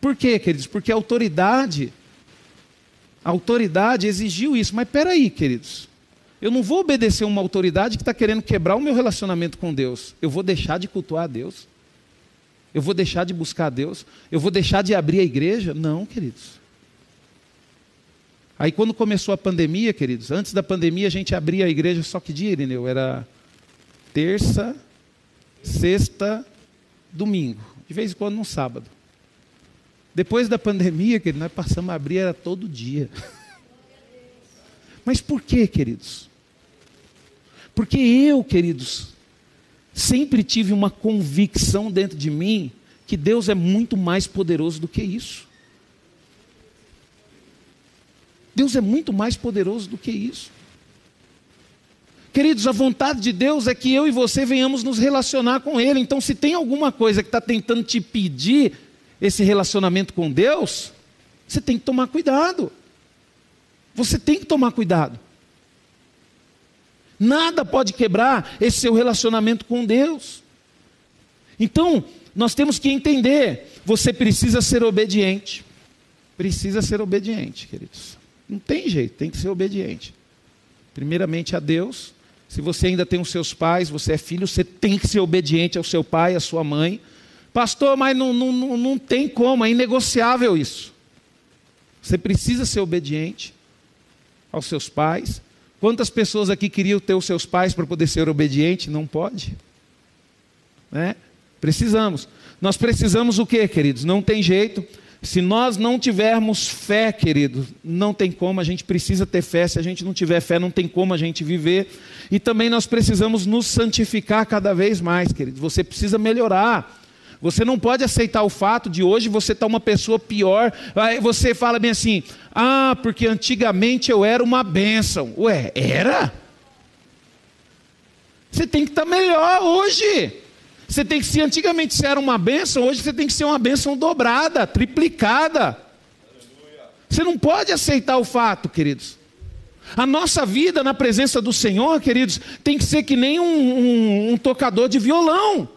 Por quê, queridos? Porque a autoridade, a autoridade exigiu isso. Mas peraí, queridos. Eu não vou obedecer uma autoridade que está querendo quebrar o meu relacionamento com Deus. Eu vou deixar de cultuar a Deus. Eu vou deixar de buscar a Deus? Eu vou deixar de abrir a igreja? Não, queridos. Aí quando começou a pandemia, queridos, antes da pandemia a gente abria a igreja só que dia, Irineu? Era terça, sexta, domingo. De vez em quando no sábado. Depois da pandemia, queridos, nós passamos a abrir era todo dia. Mas por quê, queridos? Porque eu, queridos, sempre tive uma convicção dentro de mim que Deus é muito mais poderoso do que isso. Deus é muito mais poderoso do que isso. Queridos, a vontade de Deus é que eu e você venhamos nos relacionar com Ele. Então, se tem alguma coisa que está tentando te pedir esse relacionamento com Deus, você tem que tomar cuidado. Você tem que tomar cuidado. Nada pode quebrar esse seu relacionamento com Deus. Então, nós temos que entender: você precisa ser obediente. Precisa ser obediente, queridos. Não tem jeito, tem que ser obediente. Primeiramente a Deus. Se você ainda tem os seus pais, você é filho, você tem que ser obediente ao seu pai, à sua mãe. Pastor, mas não, não, não, não tem como, é inegociável isso. Você precisa ser obediente aos seus pais, Quantas pessoas aqui queriam ter os seus pais para poder ser obediente? Não pode. Né? Precisamos. Nós precisamos o que, queridos? Não tem jeito. Se nós não tivermos fé, querido, não tem como, a gente precisa ter fé. Se a gente não tiver fé, não tem como a gente viver. E também nós precisamos nos santificar cada vez mais, querido. Você precisa melhorar. Você não pode aceitar o fato de hoje você estar tá uma pessoa pior. Aí você fala bem assim: ah, porque antigamente eu era uma bênção. Ué, era? Você tem que estar tá melhor hoje. Você tem que, se antigamente você era uma bênção, hoje você tem que ser uma bênção dobrada, triplicada. Você não pode aceitar o fato, queridos. A nossa vida na presença do Senhor, queridos, tem que ser que nem um, um, um tocador de violão.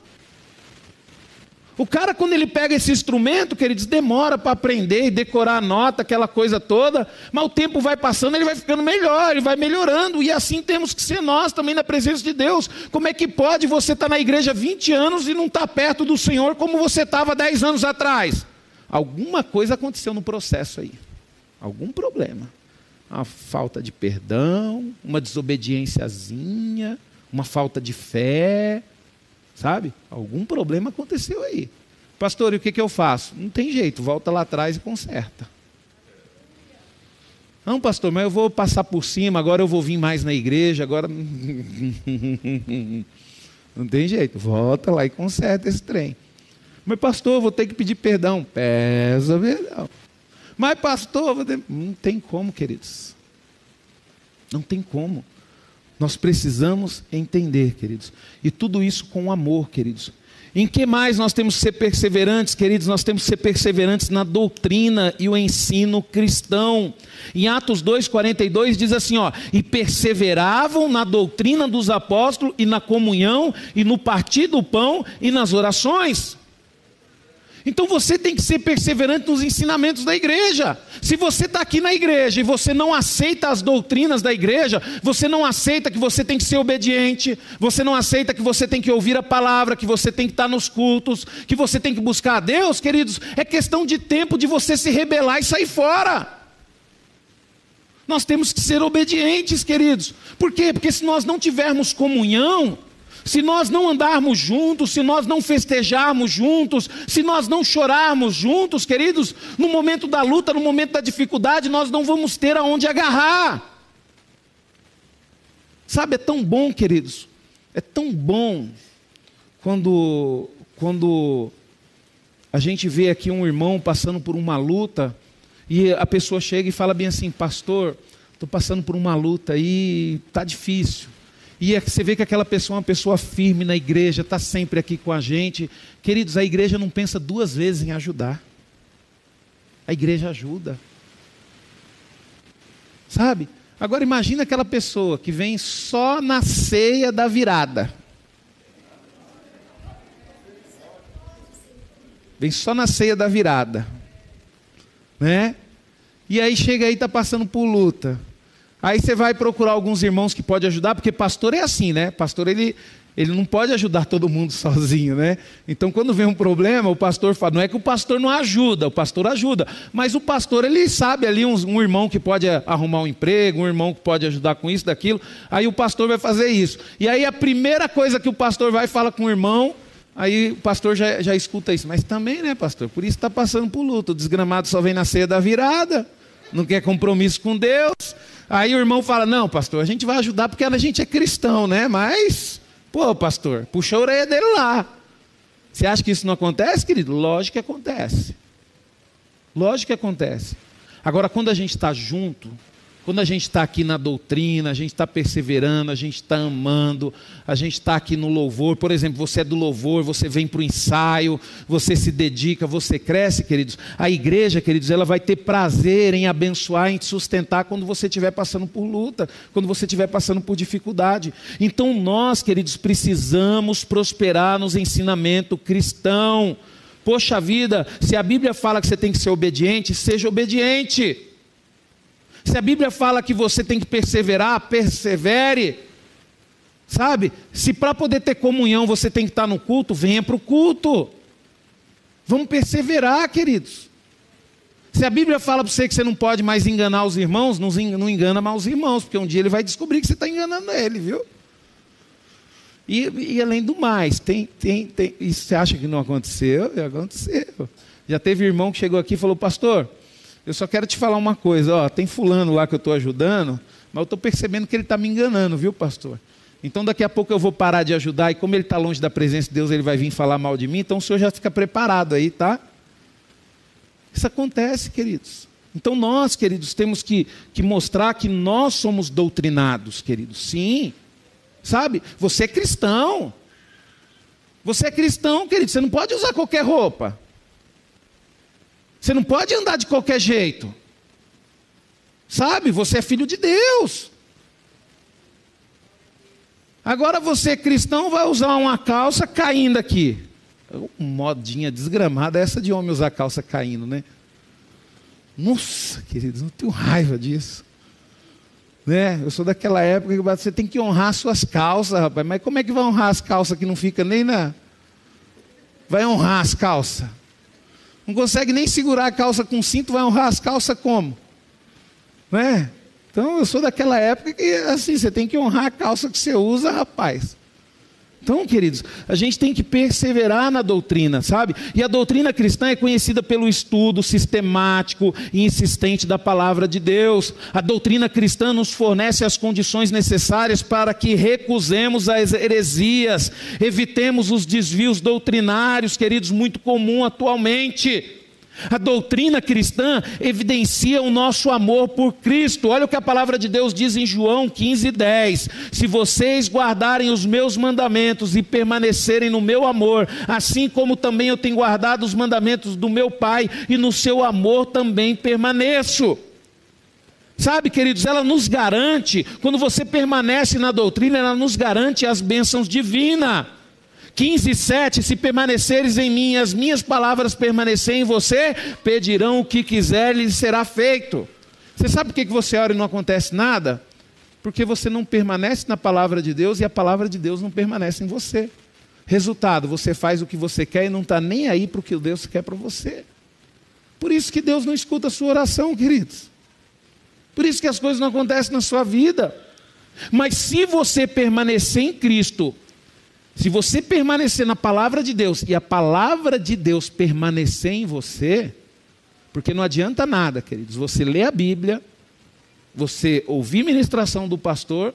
O cara, quando ele pega esse instrumento, que ele diz, demora para aprender e decorar a nota, aquela coisa toda, mas o tempo vai passando, ele vai ficando melhor, ele vai melhorando, e assim temos que ser nós também na presença de Deus. Como é que pode você estar tá na igreja 20 anos e não estar tá perto do Senhor como você estava 10 anos atrás? Alguma coisa aconteceu no processo aí, algum problema. Uma falta de perdão, uma desobediênciazinha, uma falta de fé, Sabe? Algum problema aconteceu aí. Pastor, e o que, que eu faço? Não tem jeito, volta lá atrás e conserta. Não, pastor, mas eu vou passar por cima, agora eu vou vir mais na igreja, agora. Não tem jeito, volta lá e conserta esse trem. Mas, pastor, eu vou ter que pedir perdão. Peça perdão. Mas, pastor, ter... não tem como, queridos. Não tem como. Nós precisamos entender, queridos. E tudo isso com amor, queridos. Em que mais nós temos que ser perseverantes, queridos? Nós temos que ser perseverantes na doutrina e o ensino cristão. Em Atos 2:42 diz assim, ó: "E perseveravam na doutrina dos apóstolos e na comunhão e no partir do pão e nas orações." Então você tem que ser perseverante nos ensinamentos da igreja. Se você está aqui na igreja e você não aceita as doutrinas da igreja, você não aceita que você tem que ser obediente, você não aceita que você tem que ouvir a palavra, que você tem que estar nos cultos, que você tem que buscar a Deus, queridos, é questão de tempo de você se rebelar e sair fora. Nós temos que ser obedientes, queridos. Por quê? Porque se nós não tivermos comunhão, se nós não andarmos juntos, se nós não festejarmos juntos, se nós não chorarmos juntos, queridos, no momento da luta, no momento da dificuldade, nós não vamos ter aonde agarrar. Sabe, é tão bom, queridos, é tão bom quando, quando a gente vê aqui um irmão passando por uma luta e a pessoa chega e fala bem assim, pastor, estou passando por uma luta aí, está difícil. E é você vê que aquela pessoa é uma pessoa firme na igreja, está sempre aqui com a gente. Queridos, a igreja não pensa duas vezes em ajudar. A igreja ajuda. Sabe? Agora imagina aquela pessoa que vem só na ceia da virada. Vem só na ceia da virada. Né? E aí chega aí, está passando por luta. Aí você vai procurar alguns irmãos que podem ajudar, porque pastor é assim, né? Pastor ele, ele não pode ajudar todo mundo sozinho, né? Então quando vem um problema, o pastor fala, não é que o pastor não ajuda, o pastor ajuda, mas o pastor ele sabe ali um, um irmão que pode arrumar um emprego, um irmão que pode ajudar com isso, daquilo, aí o pastor vai fazer isso. E aí a primeira coisa que o pastor vai fala com o irmão, aí o pastor já, já escuta isso, mas também, né, pastor? Por isso está passando por luto, o desgramado só vem na ceia da virada, não quer compromisso com Deus. Aí o irmão fala: Não, pastor, a gente vai ajudar porque a gente é cristão, né? Mas, pô, pastor, puxa a orelha dele lá. Você acha que isso não acontece, querido? Lógico que acontece. Lógico que acontece. Agora, quando a gente está junto, quando a gente está aqui na doutrina, a gente está perseverando, a gente está amando, a gente está aqui no louvor. Por exemplo, você é do louvor, você vem para o ensaio, você se dedica, você cresce, queridos. A igreja, queridos, ela vai ter prazer em abençoar, em te sustentar quando você estiver passando por luta, quando você estiver passando por dificuldade. Então nós, queridos, precisamos prosperar nos ensinamento cristão. Poxa vida, se a Bíblia fala que você tem que ser obediente, seja obediente. Se a Bíblia fala que você tem que perseverar, persevere. Sabe? Se para poder ter comunhão você tem que estar no culto, venha para o culto. Vamos perseverar, queridos. Se a Bíblia fala para você que você não pode mais enganar os irmãos, não engana mais os irmãos, porque um dia ele vai descobrir que você está enganando ele, viu? E, e, além do mais, tem, tem, tem, isso você acha que não aconteceu? Aconteceu. Já teve irmão que chegou aqui e falou, pastor, eu só quero te falar uma coisa, ó, tem fulano lá que eu estou ajudando, mas eu estou percebendo que ele está me enganando, viu, pastor? Então daqui a pouco eu vou parar de ajudar, e como ele está longe da presença de Deus, ele vai vir falar mal de mim, então o senhor já fica preparado aí, tá? Isso acontece, queridos. Então nós, queridos, temos que, que mostrar que nós somos doutrinados, queridos. Sim. Sabe? Você é cristão. Você é cristão, querido. Você não pode usar qualquer roupa. Você não pode andar de qualquer jeito. Sabe? Você é filho de Deus. Agora você cristão vai usar uma calça caindo aqui. Modinha desgramada essa de homem usar calça caindo, né? Nossa, queridos, não tenho raiva disso. Né? Eu sou daquela época que você tem que honrar suas calças, rapaz. Mas como é que vai honrar as calças que não fica nem na. Vai honrar as calças? Não consegue nem segurar a calça com cinto, vai honrar as calças como? Né? Então eu sou daquela época que assim, você tem que honrar a calça que você usa, rapaz. Então, queridos, a gente tem que perseverar na doutrina, sabe? E a doutrina cristã é conhecida pelo estudo sistemático e insistente da palavra de Deus. A doutrina cristã nos fornece as condições necessárias para que recusemos as heresias, evitemos os desvios doutrinários, queridos, muito comum atualmente. A doutrina cristã evidencia o nosso amor por Cristo. Olha o que a palavra de Deus diz em João 15:10. Se vocês guardarem os meus mandamentos e permanecerem no meu amor, assim como também eu tenho guardado os mandamentos do meu Pai e no seu amor também permaneço. Sabe, queridos, ela nos garante, quando você permanece na doutrina, ela nos garante as bênçãos divinas. 15, 7, se permaneceres em mim, as minhas palavras permanecerem em você, pedirão o que quiser, lhes será feito. Você sabe por que você ora e não acontece nada? Porque você não permanece na palavra de Deus e a palavra de Deus não permanece em você. Resultado, você faz o que você quer e não está nem aí para o que Deus quer para você. Por isso que Deus não escuta a sua oração, queridos. Por isso que as coisas não acontecem na sua vida. Mas se você permanecer em Cristo, se você permanecer na palavra de Deus e a palavra de Deus permanecer em você, porque não adianta nada, queridos, você lê a Bíblia, você ouvir ministração do pastor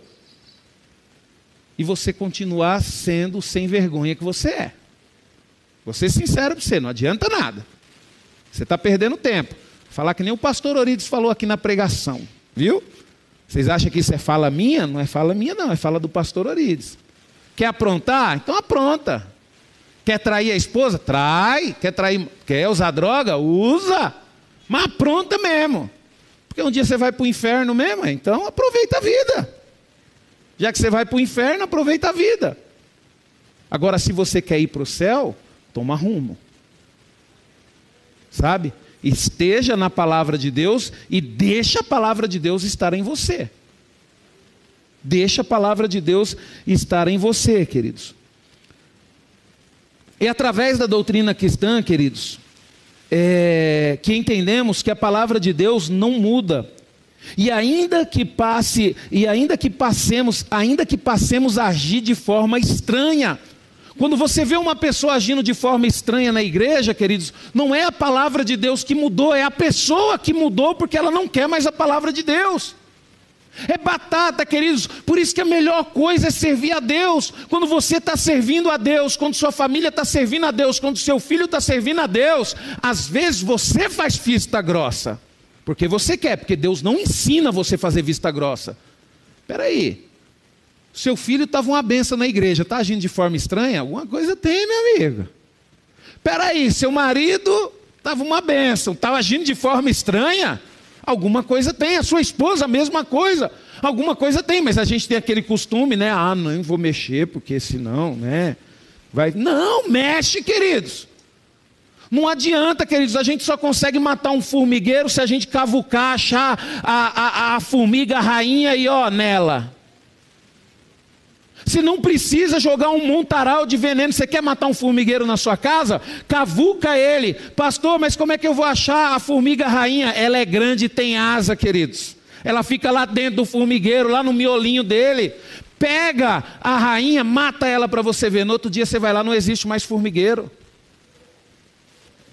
e você continuar sendo sem vergonha que você é. Vou ser sincero para você, não adianta nada. Você está perdendo tempo. Falar que nem o pastor Orides falou aqui na pregação, viu? Vocês acham que isso é fala minha? Não é fala minha, não, é fala do pastor Orides. Quer aprontar? Então apronta. Quer trair a esposa? Trai. Quer trair, quer usar droga? Usa. Mas apronta mesmo. Porque um dia você vai para o inferno mesmo, então aproveita a vida. Já que você vai para o inferno, aproveita a vida. Agora, se você quer ir para o céu, toma rumo. Sabe? Esteja na palavra de Deus e deixa a palavra de Deus estar em você. Deixa a palavra de Deus estar em você, queridos. É através da doutrina cristã, queridos, é, que entendemos que a palavra de Deus não muda. E ainda que passe, e ainda que passemos, ainda que passemos a agir de forma estranha, quando você vê uma pessoa agindo de forma estranha na igreja, queridos, não é a palavra de Deus que mudou, é a pessoa que mudou porque ela não quer mais a palavra de Deus. É batata, queridos. Por isso que a melhor coisa é servir a Deus. Quando você está servindo a Deus, quando sua família está servindo a Deus, quando seu filho está servindo a Deus, às vezes você faz vista grossa. Porque você quer, porque Deus não ensina você a fazer vista grossa. Espera aí, seu filho estava uma benção na igreja, está agindo de forma estranha? Alguma coisa tem, meu amigo. Peraí, seu marido estava uma benção, estava agindo de forma estranha? Alguma coisa tem. A sua esposa, a mesma coisa. Alguma coisa tem, mas a gente tem aquele costume, né? Ah, não vou mexer, porque senão, né? Vai. Não, mexe, queridos. Não adianta, queridos, a gente só consegue matar um formigueiro se a gente cavucar, achar a, a, a formiga rainha e ó, nela. Se não precisa jogar um montaral de veneno, você quer matar um formigueiro na sua casa? Cavuca ele. Pastor, mas como é que eu vou achar a formiga rainha? Ela é grande e tem asa, queridos. Ela fica lá dentro do formigueiro, lá no miolinho dele. Pega a rainha, mata ela para você ver. No outro dia você vai lá, não existe mais formigueiro.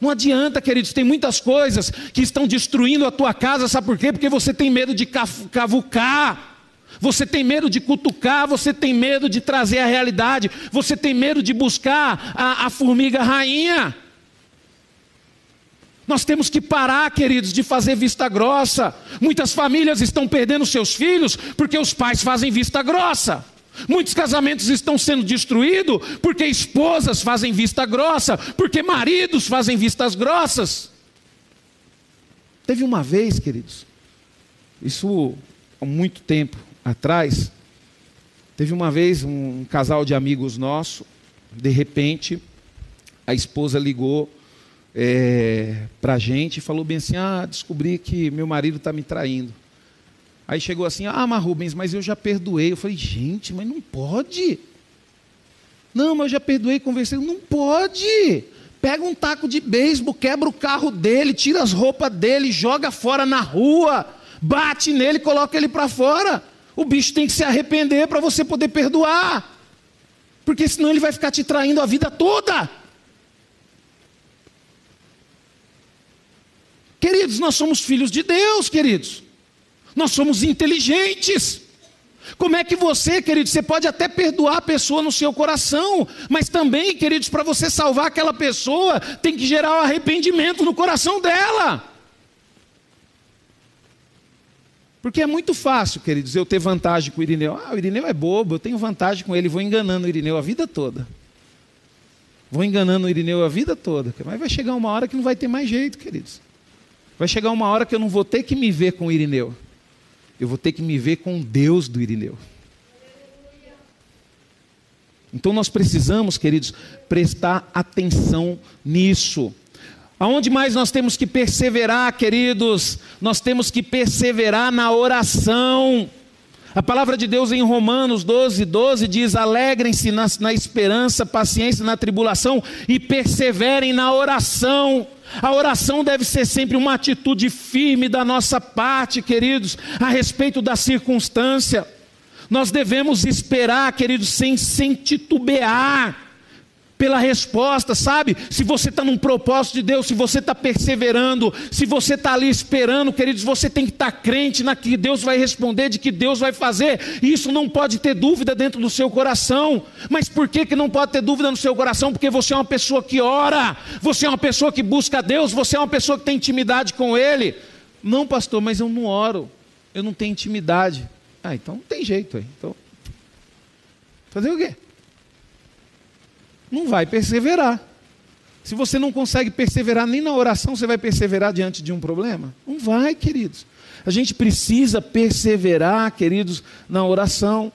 Não adianta, queridos, tem muitas coisas que estão destruindo a tua casa, sabe por quê? Porque você tem medo de cavucar. Você tem medo de cutucar, você tem medo de trazer a realidade, você tem medo de buscar a, a formiga rainha. Nós temos que parar, queridos, de fazer vista grossa. Muitas famílias estão perdendo seus filhos porque os pais fazem vista grossa. Muitos casamentos estão sendo destruídos porque esposas fazem vista grossa, porque maridos fazem vistas grossas. Teve uma vez, queridos, isso há muito tempo, atrás, teve uma vez um casal de amigos nosso, de repente, a esposa ligou é, para a gente e falou bem assim: Ah, descobri que meu marido está me traindo. Aí chegou assim: Ah, mas Rubens, mas eu já perdoei. Eu falei: Gente, mas não pode. Não, mas eu já perdoei, conversei. Não pode. Pega um taco de beisebol, quebra o carro dele, tira as roupas dele, joga fora na rua, bate nele, coloca ele para fora. O bicho tem que se arrepender para você poder perdoar. Porque senão ele vai ficar te traindo a vida toda. Queridos, nós somos filhos de Deus, queridos. Nós somos inteligentes. Como é que você, querido, você pode até perdoar a pessoa no seu coração, mas também, queridos, para você salvar aquela pessoa, tem que gerar o um arrependimento no coração dela. Porque é muito fácil, queridos, eu ter vantagem com o Irineu. Ah, o Irineu é bobo, eu tenho vantagem com ele, vou enganando o Irineu a vida toda. Vou enganando o Irineu a vida toda. Mas vai chegar uma hora que não vai ter mais jeito, queridos. Vai chegar uma hora que eu não vou ter que me ver com o Irineu. Eu vou ter que me ver com Deus do Irineu. Então nós precisamos, queridos, prestar atenção nisso. Aonde mais nós temos que perseverar, queridos? Nós temos que perseverar na oração. A palavra de Deus em Romanos 12, 12 diz: alegrem-se na, na, esperança, paciência na tribulação e perseverem na oração. A oração deve ser sempre uma atitude firme da nossa parte, queridos, a respeito da circunstância. Nós devemos esperar, queridos, sem, sem titubear pela resposta, sabe? Se você está num propósito de Deus, se você está perseverando, se você está ali esperando, queridos, você tem que estar tá crente na que Deus vai responder, de que Deus vai fazer. Isso não pode ter dúvida dentro do seu coração. Mas por que, que não pode ter dúvida no seu coração? Porque você é uma pessoa que ora, você é uma pessoa que busca Deus, você é uma pessoa que tem intimidade com Ele. Não, pastor, mas eu não oro, eu não tenho intimidade. Ah, então não tem jeito aí. Então, fazer o quê? Não vai perseverar. Se você não consegue perseverar nem na oração, você vai perseverar diante de um problema? Não vai, queridos. A gente precisa perseverar, queridos, na oração.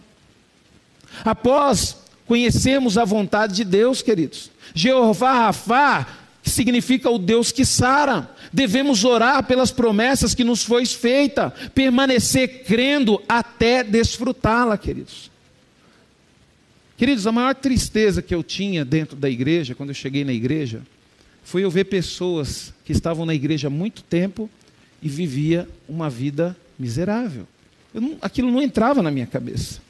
Após conhecemos a vontade de Deus, queridos. Jeová Rafá, que significa o Deus que sara. Devemos orar pelas promessas que nos foi feita, permanecer crendo até desfrutá-la, queridos. Queridos, a maior tristeza que eu tinha dentro da igreja, quando eu cheguei na igreja, foi eu ver pessoas que estavam na igreja há muito tempo e vivia uma vida miserável. Não, aquilo não entrava na minha cabeça.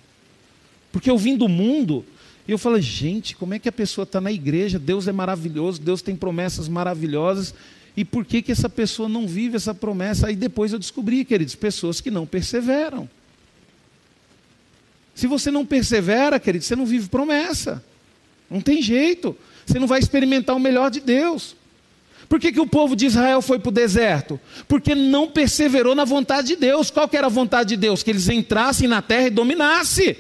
Porque eu vim do mundo e eu falei, gente, como é que a pessoa está na igreja? Deus é maravilhoso, Deus tem promessas maravilhosas e por que, que essa pessoa não vive essa promessa? Aí depois eu descobri, queridos, pessoas que não perseveram. Se você não persevera, querido, você não vive promessa. Não tem jeito. Você não vai experimentar o melhor de Deus. Por que, que o povo de Israel foi para o deserto? Porque não perseverou na vontade de Deus. Qual que era a vontade de Deus? Que eles entrassem na terra e dominassem.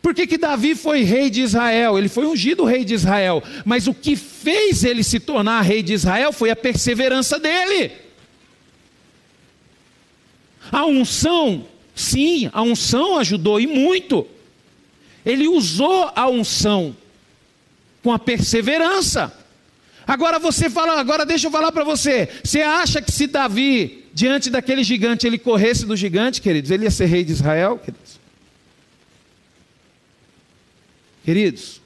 Por que, que Davi foi rei de Israel? Ele foi ungido rei de Israel. Mas o que fez ele se tornar rei de Israel foi a perseverança dele. A unção, sim, a unção ajudou e muito. Ele usou a unção com a perseverança. Agora você fala, agora deixa eu falar para você. Você acha que se Davi, diante daquele gigante, ele corresse do gigante, queridos, ele ia ser rei de Israel, queridos? Queridos,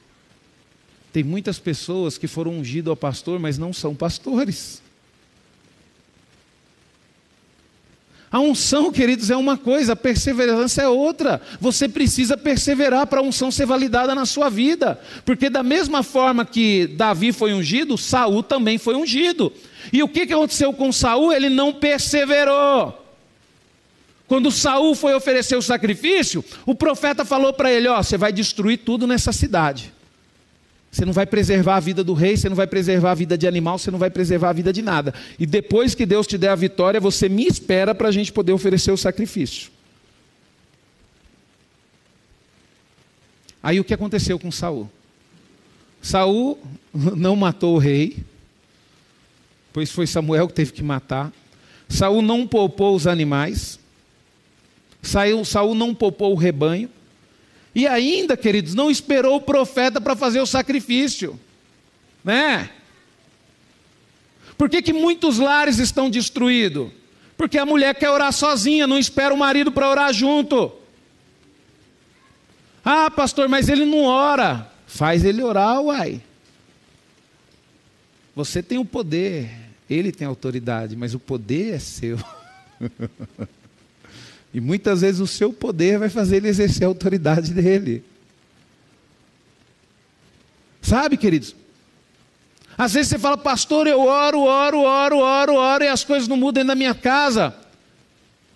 tem muitas pessoas que foram ungidos ao pastor, mas não são pastores. A unção, queridos, é uma coisa, a perseverança é outra. Você precisa perseverar para a unção ser validada na sua vida. Porque da mesma forma que Davi foi ungido, Saul também foi ungido. E o que aconteceu com Saul? Ele não perseverou. Quando Saul foi oferecer o sacrifício, o profeta falou para ele: Ó, você vai destruir tudo nessa cidade. Você não vai preservar a vida do rei, você não vai preservar a vida de animal, você não vai preservar a vida de nada. E depois que Deus te der a vitória, você me espera para a gente poder oferecer o sacrifício. Aí o que aconteceu com Saul? Saul não matou o rei, pois foi Samuel que teve que matar. Saul não poupou os animais. Saul não poupou o rebanho. E ainda, queridos, não esperou o profeta para fazer o sacrifício. Né? Por que, que muitos lares estão destruídos? Porque a mulher quer orar sozinha, não espera o marido para orar junto. Ah, pastor, mas ele não ora. Faz ele orar, uai. Você tem o poder, ele tem autoridade, mas o poder é seu. E muitas vezes o seu poder vai fazer ele exercer a autoridade dele. Sabe, queridos? Às vezes você fala, pastor, eu oro, oro, oro, oro, oro, e as coisas não mudam na minha casa.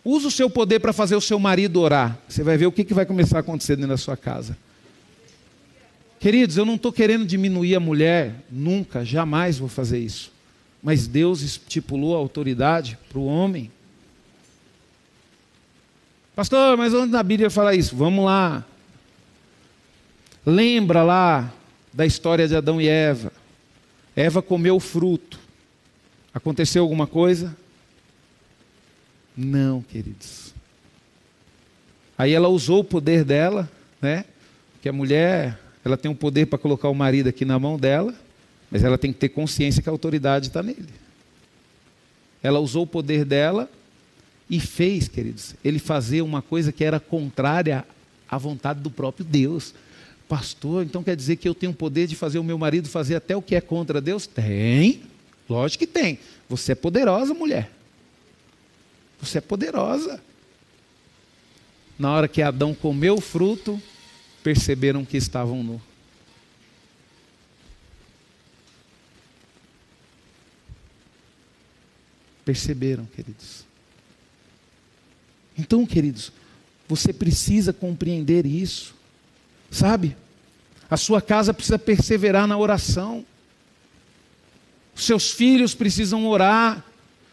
Usa o seu poder para fazer o seu marido orar. Você vai ver o que, que vai começar a acontecer dentro da sua casa. Queridos, eu não estou querendo diminuir a mulher, nunca, jamais vou fazer isso. Mas Deus estipulou a autoridade para o homem. Pastor, mas onde na Bíblia fala isso? Vamos lá. Lembra lá da história de Adão e Eva. Eva comeu o fruto. Aconteceu alguma coisa? Não, queridos. Aí ela usou o poder dela, né? que a mulher, ela tem o poder para colocar o marido aqui na mão dela, mas ela tem que ter consciência que a autoridade está nele. Ela usou o poder dela e fez, queridos, ele fazer uma coisa que era contrária à vontade do próprio Deus. Pastor, então quer dizer que eu tenho o poder de fazer o meu marido fazer até o que é contra Deus? Tem, lógico que tem. Você é poderosa, mulher. Você é poderosa. Na hora que Adão comeu o fruto, perceberam que estavam nu. Perceberam, queridos. Então, queridos, você precisa compreender isso, sabe? A sua casa precisa perseverar na oração. Os seus filhos precisam orar.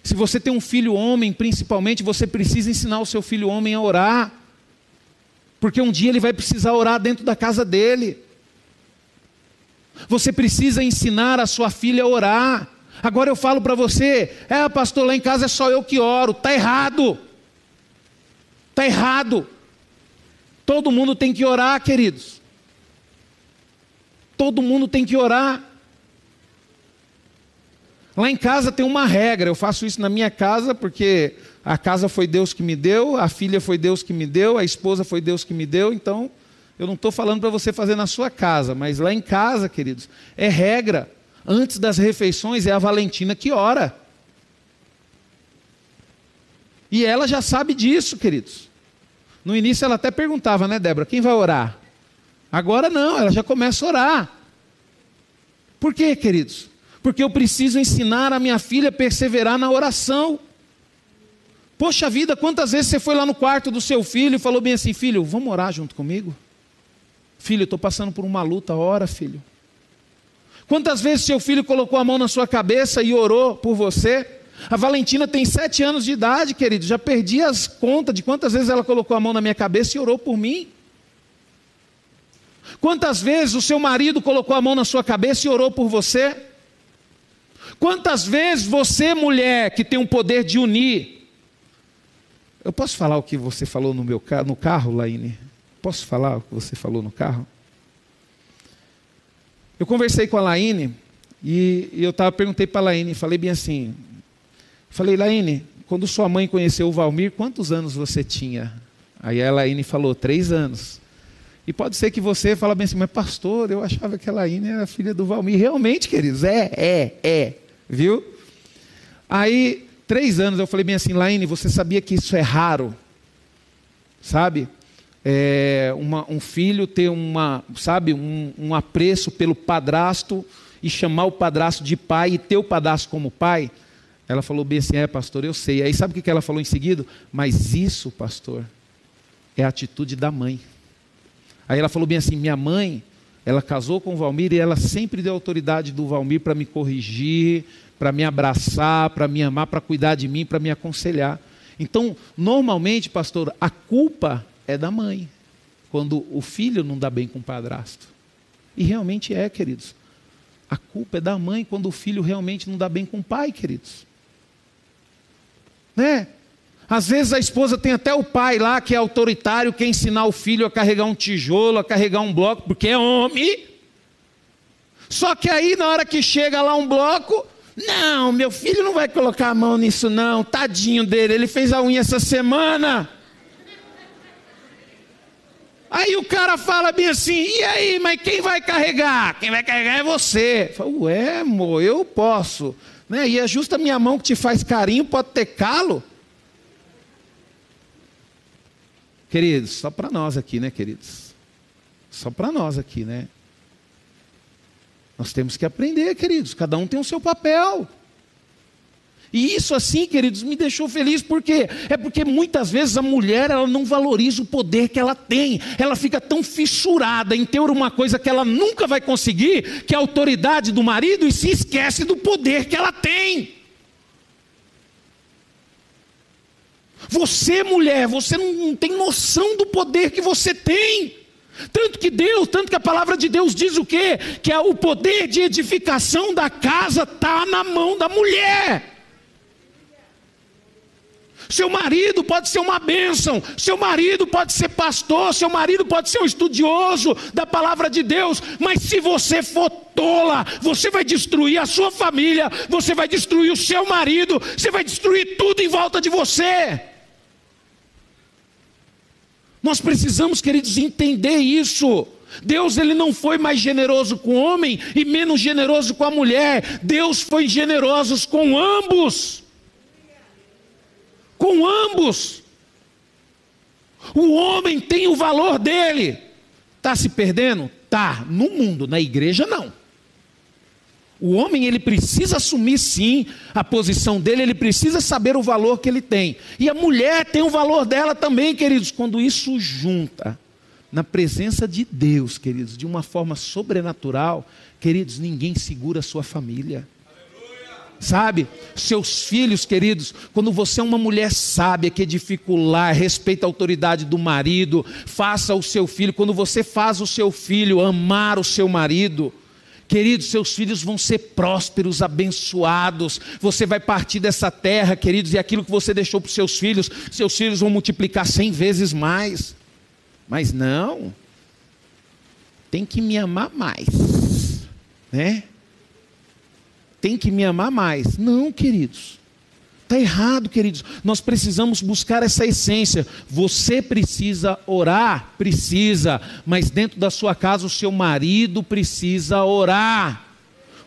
Se você tem um filho homem, principalmente, você precisa ensinar o seu filho homem a orar. Porque um dia ele vai precisar orar dentro da casa dele. Você precisa ensinar a sua filha a orar. Agora eu falo para você, é pastor, lá em casa é só eu que oro. Está errado. Está errado. Todo mundo tem que orar, queridos. Todo mundo tem que orar. Lá em casa tem uma regra, eu faço isso na minha casa porque a casa foi Deus que me deu, a filha foi Deus que me deu, a esposa foi Deus que me deu, então eu não estou falando para você fazer na sua casa, mas lá em casa, queridos, é regra. Antes das refeições é a Valentina que ora. E ela já sabe disso, queridos. No início ela até perguntava, né, Débora, quem vai orar? Agora não, ela já começa a orar. Por quê, queridos? Porque eu preciso ensinar a minha filha a perseverar na oração. Poxa vida, quantas vezes você foi lá no quarto do seu filho e falou bem assim: filho, vamos orar junto comigo? Filho, estou passando por uma luta, ora, filho. Quantas vezes seu filho colocou a mão na sua cabeça e orou por você? A Valentina tem sete anos de idade, querido. Já perdi as contas de quantas vezes ela colocou a mão na minha cabeça e orou por mim. Quantas vezes o seu marido colocou a mão na sua cabeça e orou por você? Quantas vezes você, mulher, que tem o um poder de unir, eu posso falar o que você falou no meu no carro, Laine? Posso falar o que você falou no carro? Eu conversei com a Laine e, eu tava, perguntei para a Laine, falei bem assim, falei, Laine, quando sua mãe conheceu o Valmir, quantos anos você tinha? Aí a Laine falou, três anos. E pode ser que você fale bem assim, mas pastor, eu achava que a Laine era filha do Valmir. Realmente, queridos, é, é, é, viu? Aí, três anos, eu falei bem assim, Laine, você sabia que isso é raro? Sabe? é, uma, um filho ter uma, sabe, um, um apreço pelo padrasto e chamar o padrasto de pai e ter o padrasto como pai. Ela falou bem assim: é, pastor, eu sei. Aí sabe o que ela falou em seguida? Mas isso, pastor, é a atitude da mãe. Aí ela falou bem assim: minha mãe, ela casou com o Valmir e ela sempre deu autoridade do Valmir para me corrigir, para me abraçar, para me amar, para cuidar de mim, para me aconselhar. Então, normalmente, pastor, a culpa é da mãe, quando o filho não dá bem com o padrasto. E realmente é, queridos. A culpa é da mãe quando o filho realmente não dá bem com o pai, queridos. Né? Às vezes a esposa tem até o pai lá que é autoritário, quer ensinar o filho a carregar um tijolo, a carregar um bloco, porque é homem. Só que aí, na hora que chega lá um bloco, não, meu filho não vai colocar a mão nisso, não, tadinho dele, ele fez a unha essa semana. Aí o cara fala bem assim: e aí, mas quem vai carregar? Quem vai carregar é você. Falo, Ué, amor, eu posso. Né? E é justo a minha mão que te faz carinho, pode ter calo. Queridos, só para nós aqui, né, queridos? Só para nós aqui, né? Nós temos que aprender, queridos. Cada um tem o seu papel. E isso assim, queridos, me deixou feliz, por quê? É porque muitas vezes a mulher ela não valoriza o poder que ela tem. Ela fica tão fissurada em ter uma coisa que ela nunca vai conseguir, que é a autoridade do marido, e se esquece do poder que ela tem. Você, mulher, você não tem noção do poder que você tem. Tanto que Deus, tanto que a palavra de Deus diz o quê? Que o poder de edificação da casa está na mão da mulher. Seu marido pode ser uma bênção, seu marido pode ser pastor, seu marido pode ser um estudioso da palavra de Deus, mas se você for tola, você vai destruir a sua família, você vai destruir o seu marido, você vai destruir tudo em volta de você. Nós precisamos, queridos, entender isso. Deus ele não foi mais generoso com o homem e menos generoso com a mulher. Deus foi generoso com ambos com ambos. O homem tem o valor dele. Está se perdendo? Tá. No mundo, na igreja não. O homem ele precisa assumir sim a posição dele, ele precisa saber o valor que ele tem. E a mulher tem o valor dela também, queridos. Quando isso junta na presença de Deus, queridos, de uma forma sobrenatural, queridos, ninguém segura a sua família. Sabe, seus filhos queridos, quando você é uma mulher sábia que edifica o lar, respeita a autoridade do marido, faça o seu filho, quando você faz o seu filho amar o seu marido, Queridos, seus filhos vão ser prósperos, abençoados. Você vai partir dessa terra, queridos, e aquilo que você deixou para os seus filhos, seus filhos vão multiplicar cem vezes mais. Mas não, tem que me amar mais, né? Tem que me amar mais. Não, queridos. Está errado, queridos. Nós precisamos buscar essa essência. Você precisa orar, precisa, mas dentro da sua casa o seu marido precisa orar.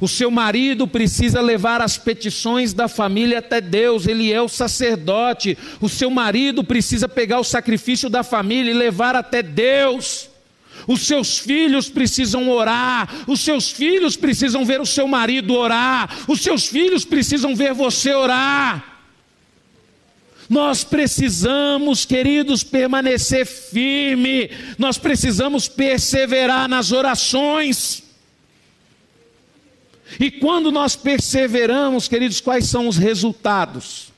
O seu marido precisa levar as petições da família até Deus, ele é o sacerdote. O seu marido precisa pegar o sacrifício da família e levar até Deus. Os seus filhos precisam orar, os seus filhos precisam ver o seu marido orar, os seus filhos precisam ver você orar. Nós precisamos, queridos, permanecer firme, nós precisamos perseverar nas orações. E quando nós perseveramos, queridos, quais são os resultados?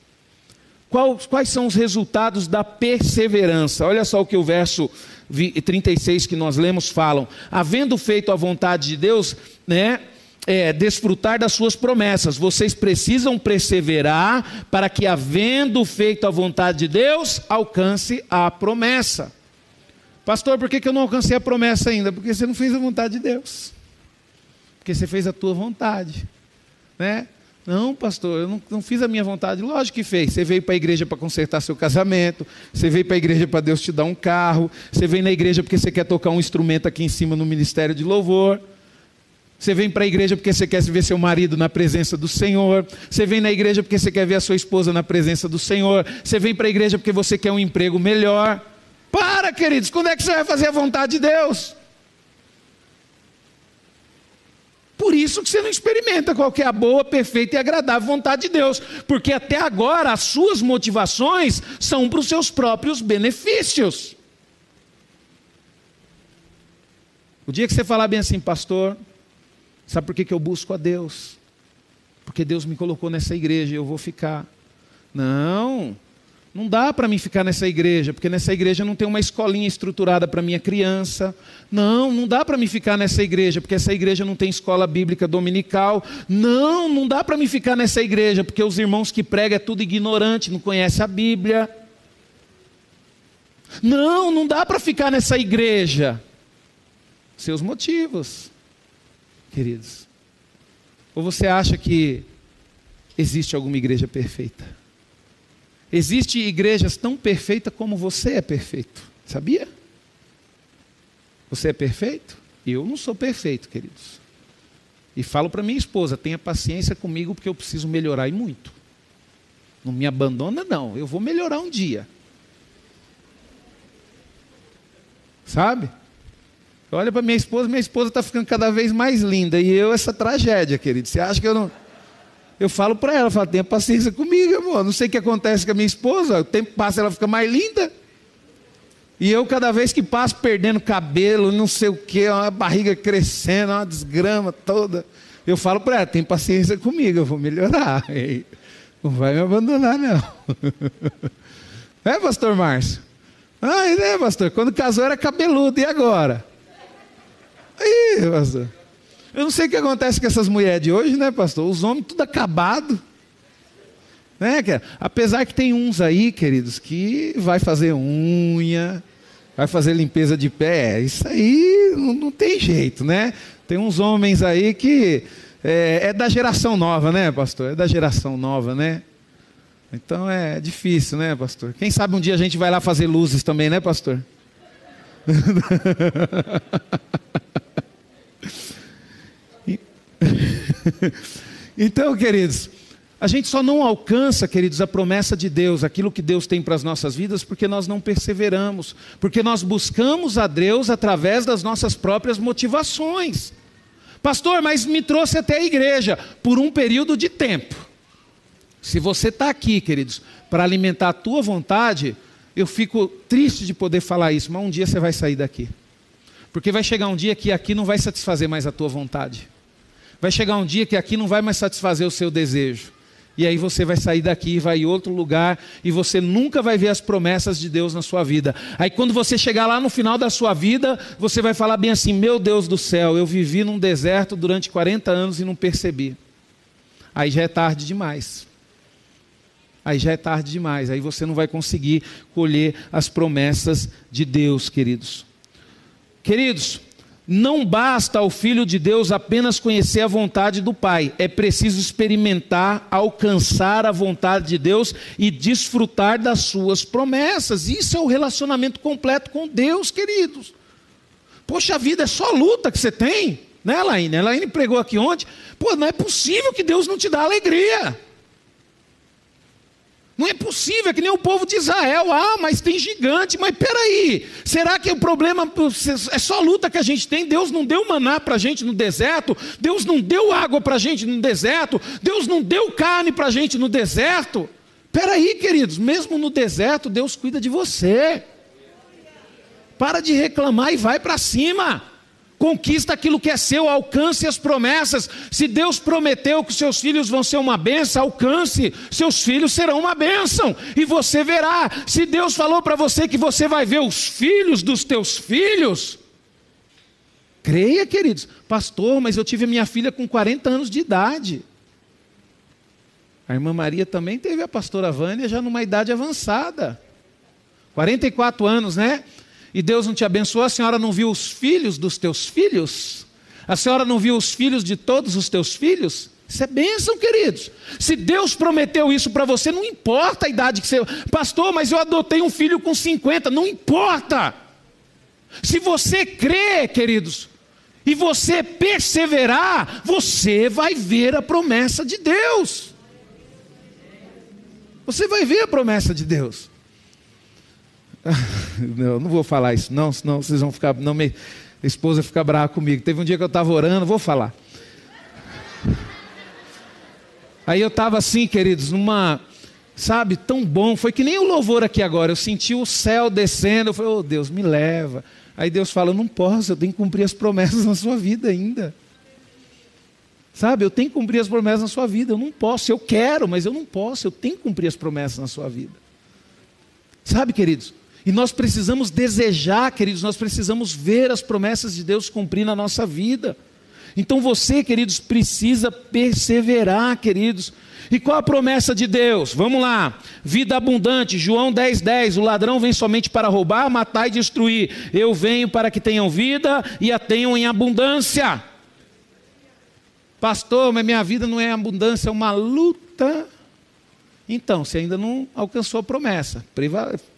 Quais, são os resultados da perseverança? Olha só o que o verso 36 que nós lemos falam: havendo feito a vontade de Deus, né? É, desfrutar das suas promessas. Vocês precisam perseverar para que, havendo feito a vontade de Deus, alcance a promessa. Pastor, por que, que eu não alcancei a promessa ainda? Porque você não fez a vontade de Deus. Porque você fez a tua vontade. Né? Não, pastor, eu não, não, fiz a minha vontade. Lógico que fez. Você veio para a igreja para consertar seu casamento, você veio para a igreja para Deus te dar um carro, você vem na igreja porque você quer tocar um instrumento aqui em cima no ministério de louvor. Você vem para a igreja porque você quer ver seu marido na presença do Senhor. Você vem na igreja porque você quer ver a sua esposa na presença do Senhor. Você vem para a igreja porque você quer um emprego melhor. Para, queridos, quando é que você vai fazer a vontade de Deus? Por isso que você não experimenta qual é a boa, perfeita e agradável vontade de Deus, porque até agora as suas motivações são para os seus próprios benefícios. O dia que você falar bem assim, pastor, sabe por que, que eu busco a Deus? Porque Deus me colocou nessa igreja e eu vou ficar. Não, não dá para mim ficar nessa igreja, porque nessa igreja não tem uma escolinha estruturada para minha criança. Não, não dá para mim ficar nessa igreja, porque essa igreja não tem escola bíblica dominical. Não, não dá para mim ficar nessa igreja, porque os irmãos que pregam é tudo ignorante, não conhece a Bíblia. Não, não dá para ficar nessa igreja. Seus motivos, queridos. Ou você acha que existe alguma igreja perfeita? Existem igrejas tão perfeitas como você é perfeito. Sabia? Você é perfeito? Eu não sou perfeito, queridos. E falo para minha esposa: tenha paciência comigo, porque eu preciso melhorar e muito. Não me abandona, não. Eu vou melhorar um dia. Sabe? Olha para minha esposa, minha esposa está ficando cada vez mais linda. E eu, essa tragédia, querido. Você acha que eu não. Eu falo para ela, falo, tenha paciência comigo, amor. Não sei o que acontece com a minha esposa, o tempo passa, ela fica mais linda. E eu, cada vez que passo, perdendo cabelo, não sei o que, uma barriga crescendo, uma desgrama toda. Eu falo para ela, tem paciência comigo, eu vou melhorar. Não vai me abandonar, não. É, pastor Márcio? Ah, é, pastor. Quando casou era cabeludo, e agora? Aí, pastor. Eu não sei o que acontece com essas mulheres de hoje, né, pastor? Os homens tudo acabado. Né? Apesar que tem uns aí, queridos, que vai fazer unha, vai fazer limpeza de pé. Isso aí não, não tem jeito, né? Tem uns homens aí que é, é, da geração nova, né, pastor? É da geração nova, né? Então é difícil, né, pastor? Quem sabe um dia a gente vai lá fazer luzes também, né, pastor? então, queridos, a gente só não alcança, queridos, a promessa de Deus, aquilo que Deus tem para as nossas vidas, porque nós não perseveramos, porque nós buscamos a Deus através das nossas próprias motivações. Pastor, mas me trouxe até a igreja por um período de tempo. Se você está aqui, queridos, para alimentar a tua vontade, eu fico triste de poder falar isso, mas um dia você vai sair daqui. Porque vai chegar um dia que aqui não vai satisfazer mais a tua vontade. Vai chegar um dia que aqui não vai mais satisfazer o seu desejo. E aí você vai sair daqui vai em outro lugar e você nunca vai ver as promessas de Deus na sua vida. Aí quando você chegar lá no final da sua vida, você vai falar bem assim: "Meu Deus do céu, eu vivi num deserto durante 40 anos e não percebi". Aí já é tarde demais. Aí já é tarde demais. Aí você não vai conseguir colher as promessas de Deus, queridos. Queridos, não basta ao Filho de Deus apenas conhecer a vontade do Pai, é preciso experimentar, alcançar a vontade de Deus e desfrutar das suas promessas. Isso é o relacionamento completo com Deus, queridos. Poxa vida, é só luta que você tem, né, Elaine? Elaine pregou aqui ontem. Pô, não é possível que Deus não te dá alegria. Não é possível, é que nem o povo de Israel. Ah, mas tem gigante. Mas peraí, será que o problema é só luta que a gente tem? Deus não deu maná para a gente no deserto, Deus não deu água para a gente no deserto, Deus não deu carne para a gente no deserto. Peraí, queridos, mesmo no deserto, Deus cuida de você. Para de reclamar e vai para cima. Conquista aquilo que é seu, alcance as promessas. Se Deus prometeu que seus filhos vão ser uma benção, alcance, seus filhos serão uma bênção, e você verá. Se Deus falou para você que você vai ver os filhos dos teus filhos, creia, queridos, pastor, mas eu tive minha filha com 40 anos de idade. A irmã Maria também teve a pastora Vânia já numa idade avançada. 44 anos, né? E Deus não te abençoou, a senhora não viu os filhos dos teus filhos? A senhora não viu os filhos de todos os teus filhos? Isso é bênção, queridos. Se Deus prometeu isso para você, não importa a idade que você. Pastor, mas eu adotei um filho com 50, não importa. Se você crê, queridos, e você perseverar, você vai ver a promessa de Deus. Você vai ver a promessa de Deus. não, não vou falar isso, não, senão vocês vão ficar. Não, minha esposa fica brava comigo. Teve um dia que eu estava orando, vou falar. Aí eu estava assim, queridos, numa. Sabe, tão bom. Foi que nem o louvor aqui agora. Eu senti o céu descendo. Eu falei, oh Deus, me leva. Aí Deus fala: não posso, eu tenho que cumprir as promessas na sua vida ainda. Sabe, eu tenho que cumprir as promessas na sua vida. Eu não posso, eu quero, mas eu não posso. Eu tenho que cumprir as promessas na sua vida. Sabe, queridos? E nós precisamos desejar, queridos, nós precisamos ver as promessas de Deus cumprir na nossa vida. Então você, queridos, precisa perseverar, queridos. E qual a promessa de Deus? Vamos lá. Vida abundante, João 10, 10. O ladrão vem somente para roubar, matar e destruir. Eu venho para que tenham vida e a tenham em abundância. Pastor, mas minha vida não é abundância, é uma luta então, você ainda não alcançou a promessa,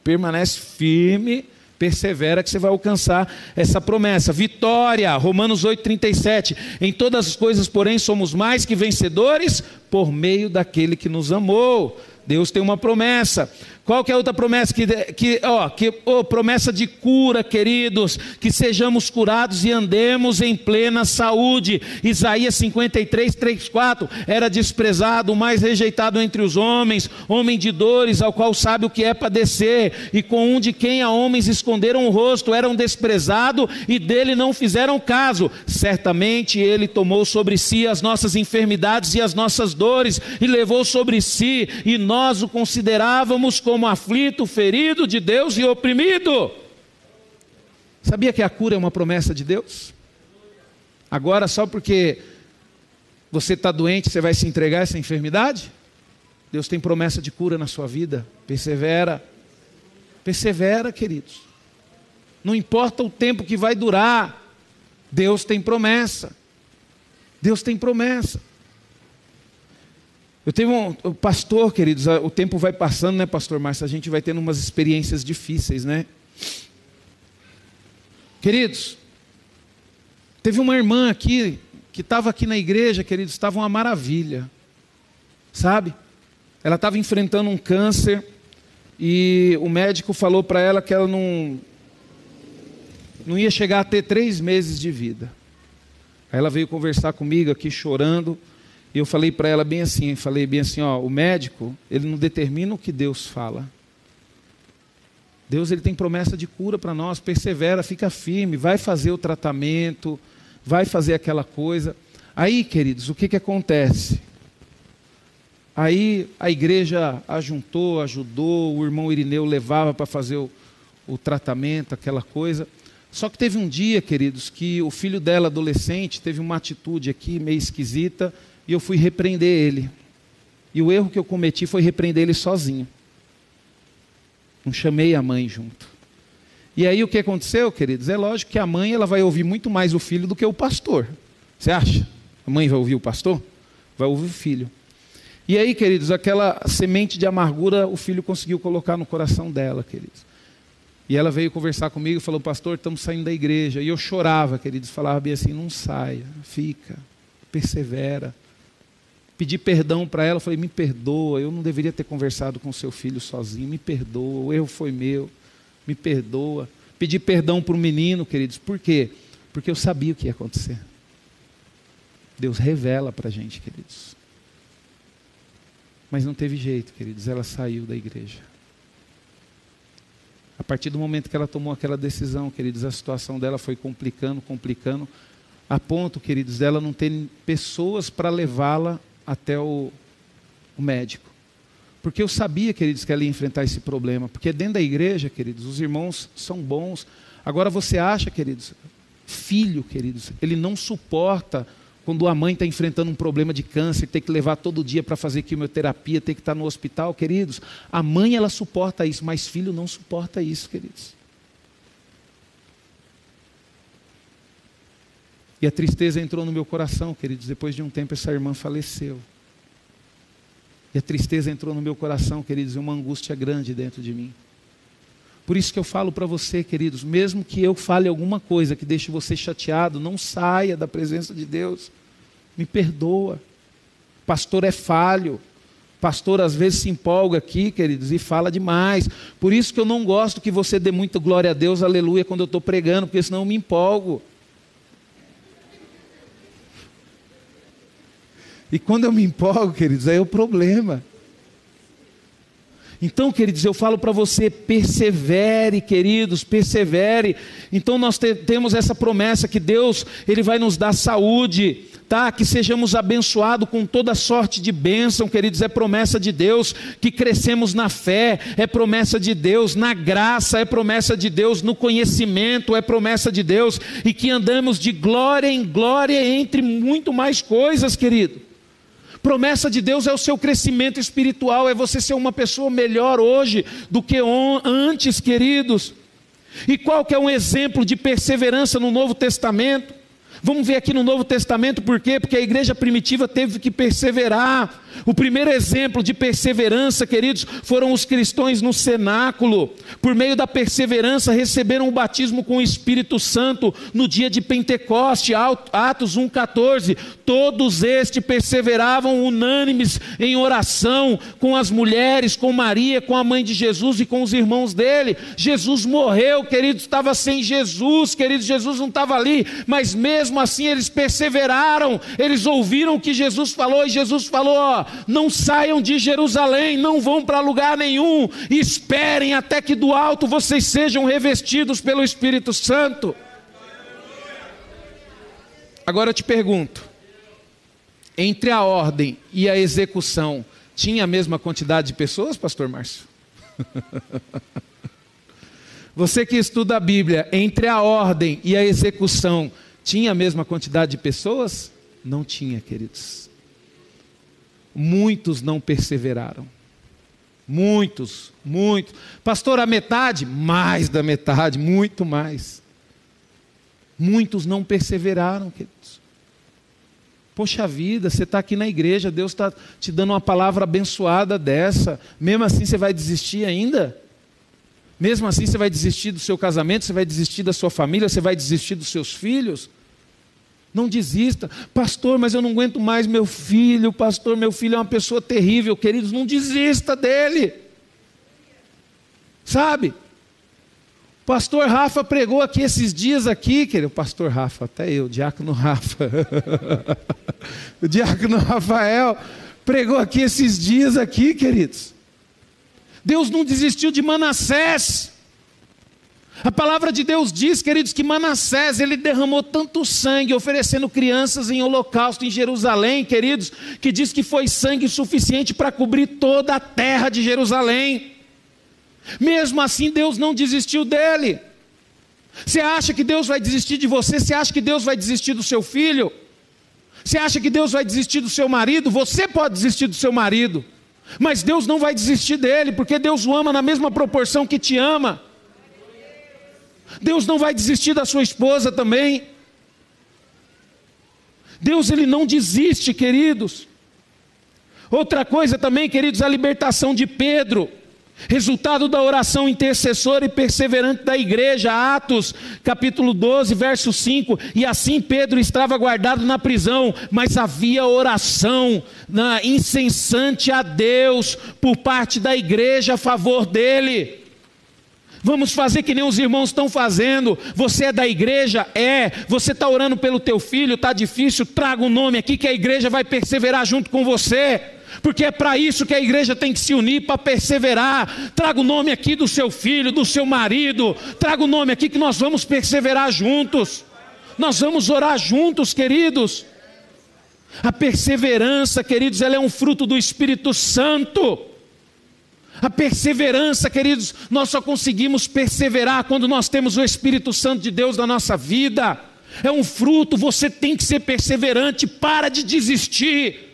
permanece firme, persevera que você vai alcançar essa promessa. Vitória, Romanos 8:37. Em todas as coisas, porém, somos mais que vencedores por meio daquele que nos amou. Deus tem uma promessa. Qual que é a outra promessa? Que, que, ó, que oh, promessa de cura, queridos, que sejamos curados e andemos em plena saúde. Isaías 53, 3, 4. Era desprezado, mais rejeitado entre os homens, homem de dores, ao qual sabe o que é padecer, e com um de quem a homens esconderam o rosto, eram desprezado e dele não fizeram caso. Certamente ele tomou sobre si as nossas enfermidades e as nossas dores, e levou sobre si, e nós o considerávamos como como aflito, ferido de Deus e oprimido. Sabia que a cura é uma promessa de Deus? Agora, só porque você está doente, você vai se entregar a essa enfermidade? Deus tem promessa de cura na sua vida. Persevera. Persevera, queridos. Não importa o tempo que vai durar, Deus tem promessa. Deus tem promessa. Eu tenho um, pastor, queridos, o tempo vai passando, né, pastor Márcio? A gente vai tendo umas experiências difíceis, né? Queridos, teve uma irmã aqui que estava aqui na igreja, queridos, estava uma maravilha, sabe? Ela estava enfrentando um câncer e o médico falou para ela que ela não, não ia chegar a ter três meses de vida. Aí ela veio conversar comigo aqui chorando e eu falei para ela bem assim, falei bem assim, ó, o médico ele não determina o que Deus fala. Deus ele tem promessa de cura para nós, persevera, fica firme, vai fazer o tratamento, vai fazer aquela coisa. Aí, queridos, o que, que acontece? Aí a igreja ajuntou, ajudou, o irmão Irineu levava para fazer o, o tratamento, aquela coisa. Só que teve um dia, queridos, que o filho dela, adolescente, teve uma atitude aqui meio esquisita e eu fui repreender ele. E o erro que eu cometi foi repreender ele sozinho. Não chamei a mãe junto. E aí o que aconteceu, queridos? É lógico que a mãe ela vai ouvir muito mais o filho do que o pastor. Você acha? A mãe vai ouvir o pastor? Vai ouvir o filho. E aí, queridos, aquela semente de amargura o filho conseguiu colocar no coração dela, queridos. E ela veio conversar comigo e falou: Pastor, estamos saindo da igreja. E eu chorava, queridos, falava bem assim: Não saia, fica, persevera. Pedi perdão para ela, falei: Me perdoa, eu não deveria ter conversado com seu filho sozinho, me perdoa, o erro foi meu, me perdoa. Pedi perdão para o menino, queridos, por quê? Porque eu sabia o que ia acontecer. Deus revela para a gente, queridos. Mas não teve jeito, queridos, ela saiu da igreja. A partir do momento que ela tomou aquela decisão, queridos, a situação dela foi complicando, complicando, a ponto, queridos, dela não ter pessoas para levá-la até o, o médico. Porque eu sabia, queridos, que ela ia enfrentar esse problema. Porque dentro da igreja, queridos, os irmãos são bons. Agora você acha, queridos, filho, queridos, ele não suporta quando a mãe está enfrentando um problema de câncer, tem que levar todo dia para fazer quimioterapia, tem que estar tá no hospital, queridos. A mãe ela suporta isso, mas filho não suporta isso, queridos. E a tristeza entrou no meu coração, queridos. Depois de um tempo, essa irmã faleceu. E a tristeza entrou no meu coração, queridos, e uma angústia grande dentro de mim. Por isso que eu falo para você, queridos, mesmo que eu fale alguma coisa que deixe você chateado, não saia da presença de Deus me perdoa. Pastor é falho. Pastor às vezes se empolga aqui, queridos, e fala demais. Por isso que eu não gosto que você dê muita glória a Deus, aleluia, quando eu estou pregando, porque senão eu me empolgo. E quando eu me empolgo, queridos, aí é o problema. Então, queridos, eu falo para você, persevere, queridos, persevere. Então nós te, temos essa promessa que Deus, ele vai nos dar saúde, tá? Que sejamos abençoados com toda sorte de bênção, queridos, é promessa de Deus, que crescemos na fé, é promessa de Deus, na graça, é promessa de Deus, no conhecimento, é promessa de Deus, e que andamos de glória em glória entre muito mais coisas, querido. Promessa de Deus é o seu crescimento espiritual, é você ser uma pessoa melhor hoje do que antes, queridos. E qual que é um exemplo de perseverança no Novo Testamento? Vamos ver aqui no Novo Testamento por quê? Porque a igreja primitiva teve que perseverar. O primeiro exemplo de perseverança, queridos, foram os cristãos no cenáculo. Por meio da perseverança, receberam o batismo com o Espírito Santo no dia de Pentecoste, Atos 1,14. Todos estes perseveravam unânimes em oração com as mulheres, com Maria, com a mãe de Jesus e com os irmãos dele. Jesus morreu, queridos, estava sem Jesus, queridos, Jesus não estava ali, mas mesmo assim eles perseveraram, eles ouviram o que Jesus falou e Jesus falou: ó, não saiam de Jerusalém, não vão para lugar nenhum, esperem até que do alto vocês sejam revestidos pelo Espírito Santo. Agora eu te pergunto: entre a ordem e a execução, tinha a mesma quantidade de pessoas, Pastor Márcio? Você que estuda a Bíblia, entre a ordem e a execução, tinha a mesma quantidade de pessoas? Não tinha, queridos. muitos não perseveraram. Muitos, muitos. Pastor, a metade? Mais da metade, muito mais. Muitos não perseveraram, queridos. Poxa vida, você está aqui na igreja, Deus está te dando uma palavra abençoada dessa. Mesmo assim você vai desistir ainda? Mesmo assim você vai desistir do seu casamento, você vai desistir da sua família, você vai desistir dos seus filhos? Não desista, pastor, mas eu não aguento mais meu filho, pastor, meu filho é uma pessoa terrível, queridos, não desista dele. Sabe? Pastor Rafa pregou aqui esses dias aqui, querido, pastor Rafa, até eu, diácono Rafa. o diácono Rafael pregou aqui esses dias aqui, queridos. Deus não desistiu de Manassés. A palavra de Deus diz, queridos, que Manassés ele derramou tanto sangue oferecendo crianças em holocausto em Jerusalém, queridos, que diz que foi sangue suficiente para cobrir toda a terra de Jerusalém. Mesmo assim, Deus não desistiu dele. Você acha que Deus vai desistir de você? Você acha que Deus vai desistir do seu filho? Você acha que Deus vai desistir do seu marido? Você pode desistir do seu marido, mas Deus não vai desistir dele, porque Deus o ama na mesma proporção que te ama. Deus não vai desistir da sua esposa também. Deus ele não desiste, queridos. Outra coisa também, queridos, a libertação de Pedro. Resultado da oração intercessora e perseverante da igreja, Atos, capítulo 12, verso 5. E assim Pedro estava guardado na prisão, mas havia oração na, incessante a Deus por parte da igreja a favor dele. Vamos fazer que nem os irmãos estão fazendo. Você é da igreja? É. Você está orando pelo teu filho? Está difícil? Traga o um nome aqui que a igreja vai perseverar junto com você. Porque é para isso que a igreja tem que se unir para perseverar. Traga o nome aqui do seu filho, do seu marido. Traga o nome aqui que nós vamos perseverar juntos. Nós vamos orar juntos, queridos. A perseverança, queridos, ela é um fruto do Espírito Santo. A perseverança, queridos, nós só conseguimos perseverar quando nós temos o Espírito Santo de Deus na nossa vida. É um fruto, você tem que ser perseverante, para de desistir.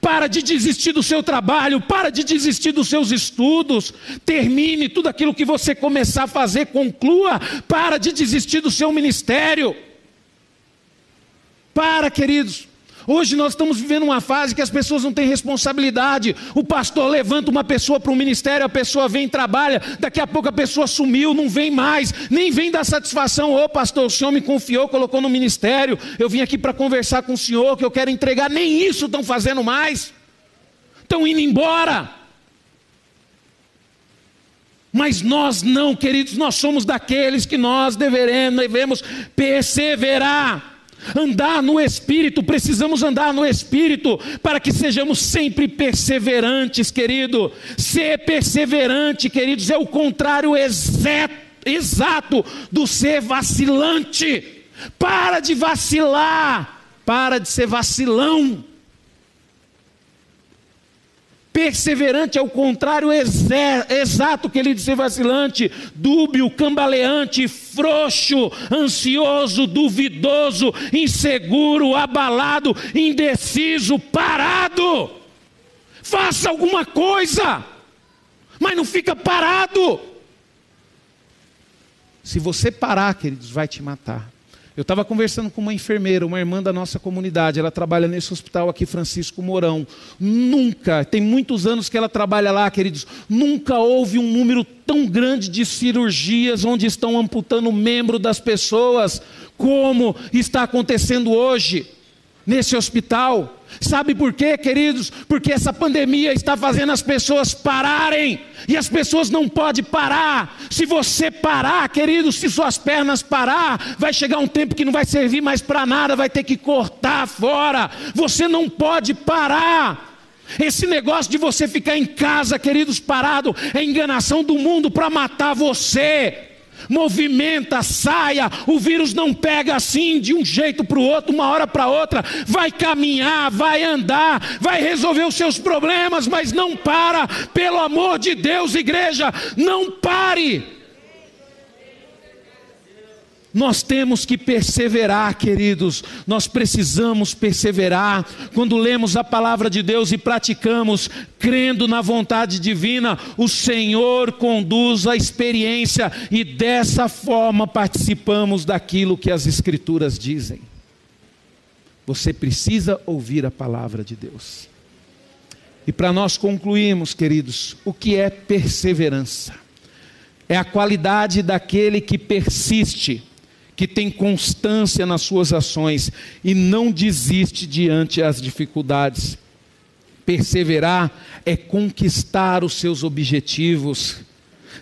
Para de desistir do seu trabalho, para de desistir dos seus estudos, termine tudo aquilo que você começar a fazer, conclua, para de desistir do seu ministério. Para, queridos, Hoje nós estamos vivendo uma fase que as pessoas não têm responsabilidade. O pastor levanta uma pessoa para o ministério, a pessoa vem e trabalha, daqui a pouco a pessoa sumiu, não vem mais, nem vem dar satisfação. Ô pastor, o senhor me confiou, colocou no ministério, eu vim aqui para conversar com o senhor, que eu quero entregar, nem isso estão fazendo mais. Estão indo embora. Mas nós não, queridos, nós somos daqueles que nós deveremos, devemos perseverar. Andar no Espírito, precisamos andar no Espírito para que sejamos sempre perseverantes, querido. Ser perseverante, queridos, é o contrário exato do ser vacilante. Para de vacilar, para de ser vacilão. Perseverante é o contrário exato que ele disse vacilante, dúbio, cambaleante, frouxo, ansioso, duvidoso, inseguro, abalado, indeciso, parado. Faça alguma coisa, mas não fica parado. Se você parar, queridos, vai te matar. Eu estava conversando com uma enfermeira, uma irmã da nossa comunidade, ela trabalha nesse hospital aqui, Francisco Mourão. Nunca, tem muitos anos que ela trabalha lá, queridos, nunca houve um número tão grande de cirurgias onde estão amputando membro das pessoas, como está acontecendo hoje nesse hospital. Sabe por quê, queridos? Porque essa pandemia está fazendo as pessoas pararem, e as pessoas não podem parar. Se você parar, queridos, se suas pernas parar, vai chegar um tempo que não vai servir mais para nada, vai ter que cortar fora. Você não pode parar. Esse negócio de você ficar em casa, queridos, parado, é enganação do mundo para matar você movimenta, saia. O vírus não pega assim de um jeito para o outro, uma hora para outra. Vai caminhar, vai andar, vai resolver os seus problemas, mas não para. Pelo amor de Deus, igreja, não pare. Nós temos que perseverar, queridos. Nós precisamos perseverar. Quando lemos a palavra de Deus e praticamos, crendo na vontade divina, o Senhor conduz a experiência e dessa forma participamos daquilo que as Escrituras dizem. Você precisa ouvir a palavra de Deus. E para nós concluirmos, queridos, o que é perseverança? É a qualidade daquele que persiste que tem constância nas suas ações e não desiste diante das dificuldades. Perseverar é conquistar os seus objetivos,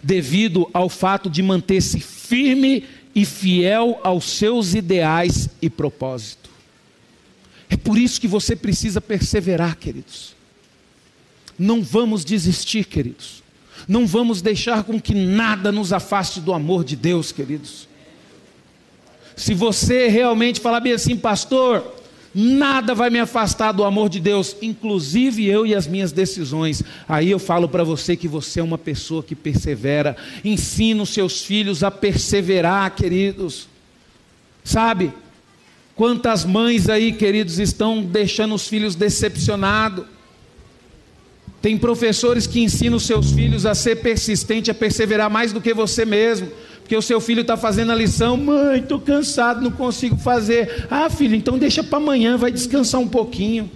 devido ao fato de manter-se firme e fiel aos seus ideais e propósito. É por isso que você precisa perseverar, queridos. Não vamos desistir, queridos. Não vamos deixar com que nada nos afaste do amor de Deus, queridos. Se você realmente falar bem assim, pastor, nada vai me afastar do amor de Deus, inclusive eu e as minhas decisões. Aí eu falo para você que você é uma pessoa que persevera. Ensina os seus filhos a perseverar, queridos. Sabe? Quantas mães aí, queridos, estão deixando os filhos decepcionados. Tem professores que ensinam os seus filhos a ser persistente, a perseverar mais do que você mesmo porque o seu filho está fazendo a lição, mãe, estou cansado, não consigo fazer. Ah, filho, então deixa para amanhã, vai descansar um pouquinho.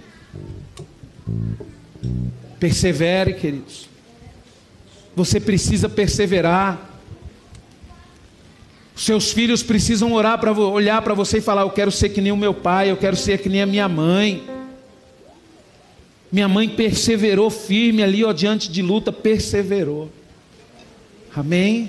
Persevere, queridos. Você precisa perseverar. Seus filhos precisam orar para olhar para você e falar: Eu quero ser que nem o meu pai, eu quero ser que nem a minha mãe. Minha mãe perseverou firme ali, ó, diante de luta, perseverou. Amém?